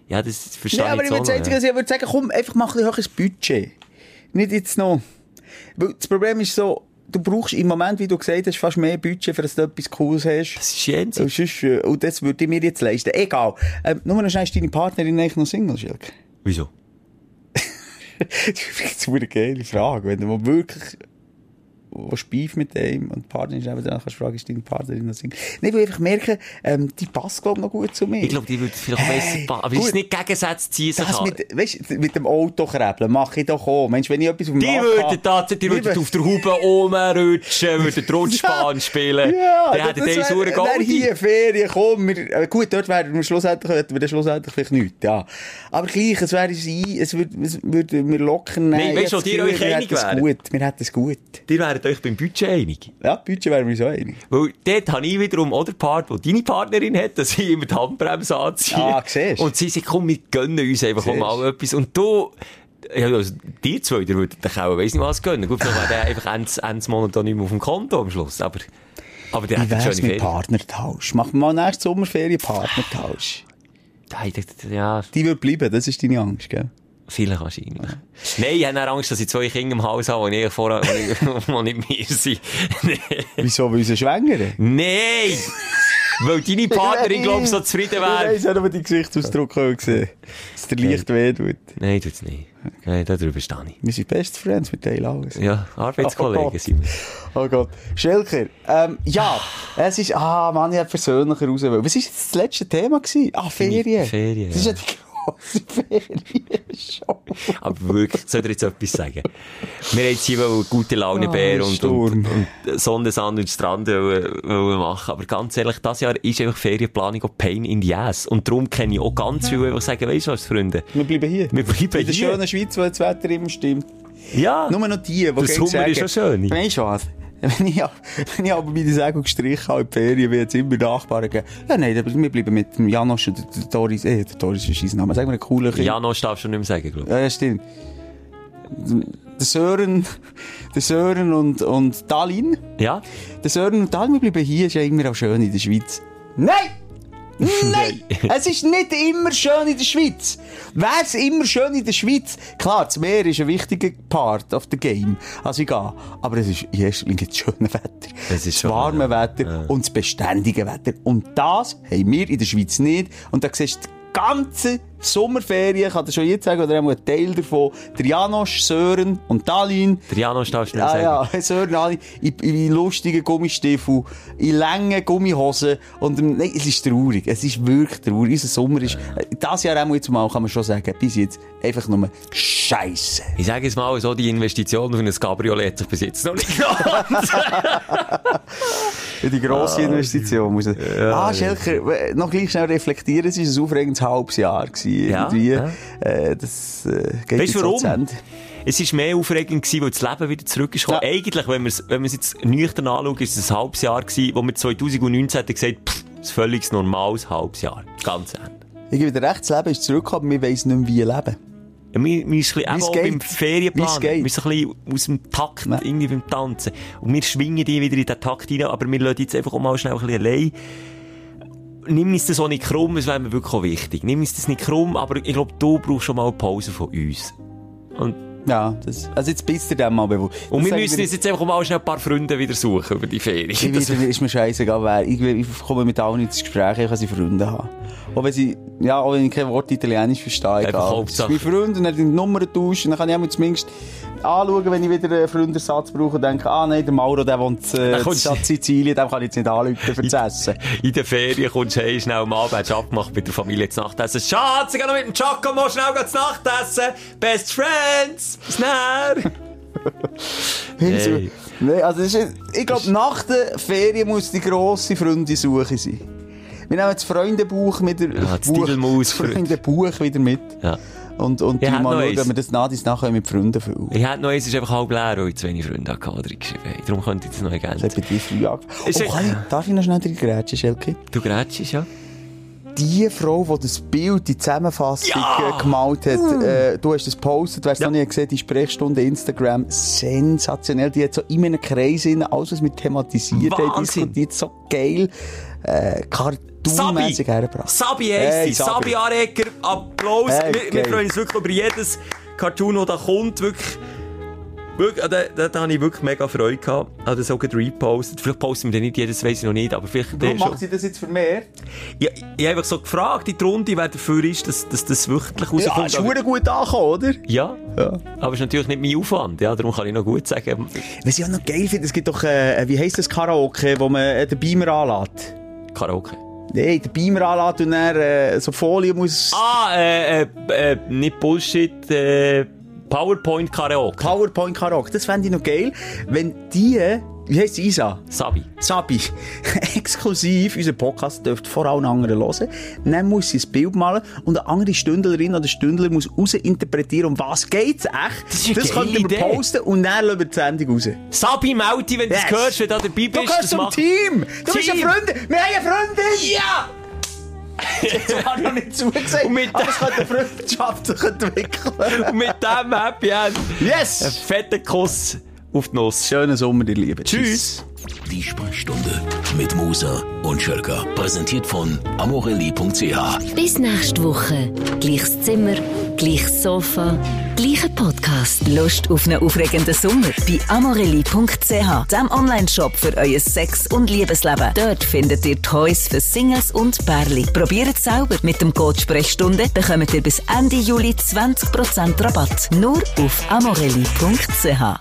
Speaker 5: Ja, das verstehe
Speaker 4: aber
Speaker 5: ich
Speaker 4: ich
Speaker 5: jetzt
Speaker 4: würde sagen, ich würde sagen, komm, einfach mach ein bisschen höheres Budget. Nicht jetzt noch. Weil das Problem ist so, du brauchst im Moment, wie du gesagt hast, fast mehr Budget, für dass du etwas Cooles hast.
Speaker 5: Das ist jenseits.
Speaker 4: Und, äh, und das würde ich mir jetzt leisten. Egal. Ähm, nur noch schnell, ist deine Partnerin eigentlich noch Single, Schilke?
Speaker 5: Wieso?
Speaker 4: das ist eine geile Frage, wenn du mal wirklich wo Beef mit dem und die Partnerin ist eben dann kannst du fragen, ist deine Partnerin noch Single? Nein, weil ich einfach merke, ähm, die passt, glaube ich, noch gut zu mir.
Speaker 5: Ich glaube, die würde vielleicht
Speaker 4: Hey,
Speaker 5: besser passen. Aber
Speaker 4: gut.
Speaker 5: es ist nicht Gegensätze ziehen sich
Speaker 4: das
Speaker 5: an.
Speaker 4: mit, weißt, mit dem Auto krebeln mache ich doch auch. Mensch, wenn ich etwas auf dem
Speaker 5: Die würden tatsächlich, die würden auf der Haube rumrutschen, würden Rutschbahn spielen.
Speaker 4: Ja,
Speaker 5: Dann hätten die sauren Goldie.
Speaker 4: hier Ferien, komm, wir, äh, gut, dort wären wir schlussendlich, hätten wir schlussendlich vielleicht nichts, ja. Aber gleich, es wäre sie, es würde, es würde mir lockern,
Speaker 5: Nein, weißt du,
Speaker 4: das
Speaker 5: euch einig
Speaker 4: es
Speaker 5: wären?
Speaker 4: wir hätten es gut.
Speaker 5: Die wären euch beim Budget einig.
Speaker 4: Ja, Budget wären wir so einig.
Speaker 5: Weil dort habe ich wiederum auch den Part, wo deine Partnerin hat, dass sie immer die Handbremse anzieht.
Speaker 4: Ah, siehst.
Speaker 5: Und sie sagt, komm, wir gönnen uns einfach
Speaker 4: Siehst.
Speaker 5: mal etwas. Und du, ja, also, die zwei, die würden dich auch, weiss nicht was gönnen. Gut, vielleicht wäre der einfach Ende Monat nicht mehr auf dem Konto am Schluss. Aber, aber der hat eine schöne Ferien.
Speaker 4: Partnertausch? Machen wir mal nächste Sommerferien Partnertausch.
Speaker 5: Das- Ja,
Speaker 4: Die wird bleiben, das ist deine Angst, gell?
Speaker 5: Vielleicht wahrscheinlich. Nein, ich habe Angst, dass ich zwei Kinder im Haus habe, die ich vorher, die nicht mehr sind.
Speaker 4: Wieso, weil sie schwängern?
Speaker 5: Nein! Weil deine Partnerin, glaube ich, so zufrieden
Speaker 4: Ich
Speaker 5: wäre.
Speaker 4: weiss auch noch, die Gesichtsausdruck gesehen dass der Licht weh tut.
Speaker 5: Nein, tut's nicht. Nein, darüber stehe ich.
Speaker 4: Wir sind Best Friends, wir teilen alles.
Speaker 5: Ja,
Speaker 4: Oh
Speaker 5: Arbeitskollegen
Speaker 4: Gott.
Speaker 5: sind wir.
Speaker 4: Oh Gott. Schelker, ähm, ja, es ist, ah, Mann, ich hätte persönlicher raus. Was war das letzte Thema? Gewesen? Ah, Ferien.
Speaker 5: Ferien,
Speaker 4: Das ist
Speaker 5: ja.
Speaker 4: die Ferienshow.
Speaker 5: Aber wirklich, soll ich jetzt etwas sagen? Wir haben jetzt hier gute Laune
Speaker 4: Ah,
Speaker 5: Bär und,
Speaker 4: Sturm.
Speaker 5: und, und Sonnensand und Strand wollen, wollen machen. Aber ganz ehrlich, das Jahr ist einfach Ferienplanung auch Pain in the Ass. Und darum kenne ich auch ganz viele, die sagen, weißt du was, Freunde?
Speaker 4: Wir bleiben hier.
Speaker 5: Wir bleiben
Speaker 4: In der
Speaker 5: hier.
Speaker 4: schönen Schweiz, wo das Wetter immer stimmt.
Speaker 5: Ja.
Speaker 4: Nur noch die, die gehen
Speaker 5: Sommer ist
Speaker 4: sagen,
Speaker 5: schon schön.
Speaker 4: Weißt du was? Wenn ich, wenn ich aber meine Segel gestrichen habe in die Ferien, wie jetzt immer Nachbarn gehen. Ja, nein, wir bleiben mit dem Janosch und der, Doris, eh, der Doris ist sein Name. Sagen wir einen coolen Kind.
Speaker 5: Janos darfst du nicht mehr sagen, glaube ich.
Speaker 4: Ja, ja, stimmt. Der Sören, der Sören und, und Dalin.
Speaker 5: Ja?
Speaker 4: Der Sören und Dalin, wir bleiben hier, ist ja immer auch schön in der Schweiz. Nein! Nein! es ist nicht immer schön in der Schweiz. Wäre es immer schön in der Schweiz? Klar, das Meer ist ein wichtiger Part of the game. Also ich gehe. Aber es ist in erster Linie das schöne Wetter.
Speaker 5: Es ist
Speaker 4: das warme
Speaker 5: ja.
Speaker 4: Wetter und das beständige Wetter. Und das haben wir in der Schweiz nicht. Und da siehst du die ganze Sommerferien, ich kann dir schon jetzt sagen, oder ein Teil davon, der Janosch, Sören und Dalin,
Speaker 5: Der Janos darfst du nicht
Speaker 4: Ah,
Speaker 5: sagen.
Speaker 4: ja, Sören, Dalin, in, in lustigen Gummistiefeln, in langen Gummihosen und, ähm, nein, es ist traurig, es ist wirklich traurig. Unser Sommer ist, äh, das Jahr auch jetzt mal, kann man schon sagen, bis jetzt einfach nur Scheiße.
Speaker 5: Ich sage es mal so, die Investition für ein Cabriolet hat sich bis jetzt noch nicht gelohnt.
Speaker 4: Die grosse Investition muss ich- Ah, Schelker, äh, noch gleich schnell reflektieren, es war ein aufregendes halbes Jahr gewesen,
Speaker 5: Ja,
Speaker 4: irgendwie.
Speaker 5: ja.
Speaker 4: Äh, das, äh, geht
Speaker 5: Weißt du
Speaker 4: jetzt
Speaker 5: warum? Es war mehr aufregend, gewesen, weil das Leben wieder zurück ist.
Speaker 4: Ja.
Speaker 5: Eigentlich, wenn wir es wenn wir jetzt nüchtern anschauen, ist es ein halbes Jahr gewesen, wo wir 2019 hätten gesagt, pff, ein völlig normales halbes Jahr. Ganz Ende.
Speaker 4: Ich gebe dir recht, das Leben ist zurückgekommen, wir weiss nicht mehr, wie leben.
Speaker 5: Ja, wir, wir sind ein bisschen, beim Ferienplan. Wir sind ein bisschen aus dem Takt,
Speaker 4: Ja.
Speaker 5: irgendwie beim Tanzen. Und wir schwingen die wieder in den Takt rein, aber wir lassen jetzt einfach auch mal schnell ein bisschen allein. Nimm uns das auch nicht krumm, das wäre mir wirklich auch wichtig. Nimm uns das nicht krumm, aber ich glaube, du brauchst schon mal eine Pause von uns. Und,
Speaker 4: Ja, das, also jetzt bist du dem mal bewusst.
Speaker 5: und
Speaker 4: Das
Speaker 5: wir müssen uns jetzt einfach mal schnell ein paar Freunde wieder suchen über die Ferien.
Speaker 4: Ich
Speaker 5: Das-
Speaker 4: wieder, ist mir scheißegal, wer. Ich, ich komme mit allen ins Gespräch, ich kann sie Freunde haben. Auch wenn sie, ja, auch wenn ich kein Wort Italienisch verstehe, egal.
Speaker 5: Hauptsache.
Speaker 4: mein Freund und dann die Nummern tauschen, dann kann ich auch zumindest anschauen, wenn ich wieder einen Freundersatz brauche und denke, ah nein, der Mauro, der wohnt äh, in Stadt Sizilien, dem kann ich jetzt nicht anrufen für Essen.
Speaker 5: In den Ferien kommst du hey, schnell am Abend, hast abgemacht mit der Familie zu Nachtessen. Schatz, ich geh noch mit dem Giacomo schnell zu Nachtessen. Best Friends. Bis.
Speaker 4: Also,
Speaker 5: Hey.
Speaker 4: nee, also ist, ich glaube, nach der Ferien muss die grosse Freundesuche sein. Wir nehmen das Freundebuch mit der,
Speaker 5: Ja, das
Speaker 4: Buch, das Freundebuch wieder mit.
Speaker 5: Ja.
Speaker 4: Und, und
Speaker 5: Ich
Speaker 4: die mal schauen, ob wir das nach dies nachher mit Freunden füllen.
Speaker 5: Ich hätte noch eins, es ist einfach halb leer, weil ich zu wenig Freunde hatte, die geschrieben haben. Darum könnte ich das noch
Speaker 4: Das
Speaker 5: ergänzen.
Speaker 4: hat bei früh angefangen. Oh,
Speaker 5: ja-
Speaker 4: kann ich, darf ich noch schnell drin grätschen, Schelke?
Speaker 5: Du grätschst, ja?
Speaker 4: Die Frau, die das Bild, die Zusammenfassung
Speaker 5: Ja!
Speaker 4: äh, gemalt hat, äh, du hast das gepostet, wer es noch nie gesehen die Sprechstunde Instagram, sensationell. Die hat so in einem Kreis in alles, was wir thematisiert haben,
Speaker 5: Wahnsinn.
Speaker 4: diskutiert, so geil, äh, hergebracht.
Speaker 5: Sabi heisst
Speaker 4: Hey,
Speaker 5: sie.
Speaker 4: Sabi.
Speaker 5: Sabi Arecker, Applaus.
Speaker 4: Hey,
Speaker 5: wir, wir freuen uns wirklich über jedes Cartoon, das da kommt. Wirklich Wirklich, da, da, da habe ich wirklich mega Freude gehabt. Habe das auch repostet. Vielleicht posten wir den nicht jedes, weiss ich noch nicht, aber vielleicht...
Speaker 4: Warum
Speaker 5: äh,
Speaker 4: macht sie das jetzt vermehrt?
Speaker 5: Ich, ich habe einfach so gefragt in die Runde, wer dafür ist, dass, dass das wirklich
Speaker 4: Ja,
Speaker 5: rauskommt.
Speaker 4: ist
Speaker 5: aber-
Speaker 4: gut angekommen, oder?
Speaker 5: ja,
Speaker 4: Ja.
Speaker 5: aber es ist natürlich nicht mein Aufwand. Ja, darum kann ich noch gut sagen.
Speaker 4: Was ich auch noch geil finde, es gibt doch, äh, wie heisst das Karaoke, wo man äh, den Beamer anlässt?
Speaker 5: Karaoke.
Speaker 4: Nein, den Beamer anlässt und dann äh, so Folie muss...
Speaker 5: Ah, äh, äh, äh, nicht Bullshit, äh, PowerPoint Karaoke.
Speaker 4: PowerPoint Karaoke, das fände ich noch geil, wenn die, wie heisst die Isa?
Speaker 5: Sabi.
Speaker 4: Sabi, exklusiv unseren Podcast dürft vor allen anderen hören. Dann muss sie ein Bild malen und eine andere Stündlerin oder Stündler muss rausinterpretieren, um was geht's echt.
Speaker 5: Das ist
Speaker 4: könnten wir
Speaker 5: Idee.
Speaker 4: posten und dann lassen wir die Sendung raus.
Speaker 5: Sabi, dich, wenn du
Speaker 4: Yes.
Speaker 5: das hörst, wenn du da dabei bist.
Speaker 4: Du gehörst
Speaker 5: das
Speaker 4: zum Team! Du bist eine
Speaker 5: Team.
Speaker 4: Freundin! Wir haben eine Freundin! Ja! Das war noch nicht zugesagt,
Speaker 5: Und mit
Speaker 4: aber es könnte eine Freundschaft sich entwickeln.
Speaker 5: Und mit dem Happy End. Ein
Speaker 4: Yes!
Speaker 5: fetter Kuss auf die Nuss.
Speaker 4: Schönen Sommer, ihr Lieben.
Speaker 5: Tschüss.
Speaker 3: Die Sprechstunde mit Musa und Schelka. Präsentiert von amorelli.ch.
Speaker 2: Bis nächste Woche. Gleiches Zimmer, gleiches Sofa, gleicher Podcast.
Speaker 1: Lust auf einen aufregenden Sommer? Bei amorelli.ch, dem Online-Shop für euer Sex- und Liebesleben. Dort findet ihr Toys für Singles und Pärli. Probiert es selber. Mit dem Code Sprechstunde bekommt ihr bis Ende Juli 20% Rabatt. Nur auf amorelli.ch.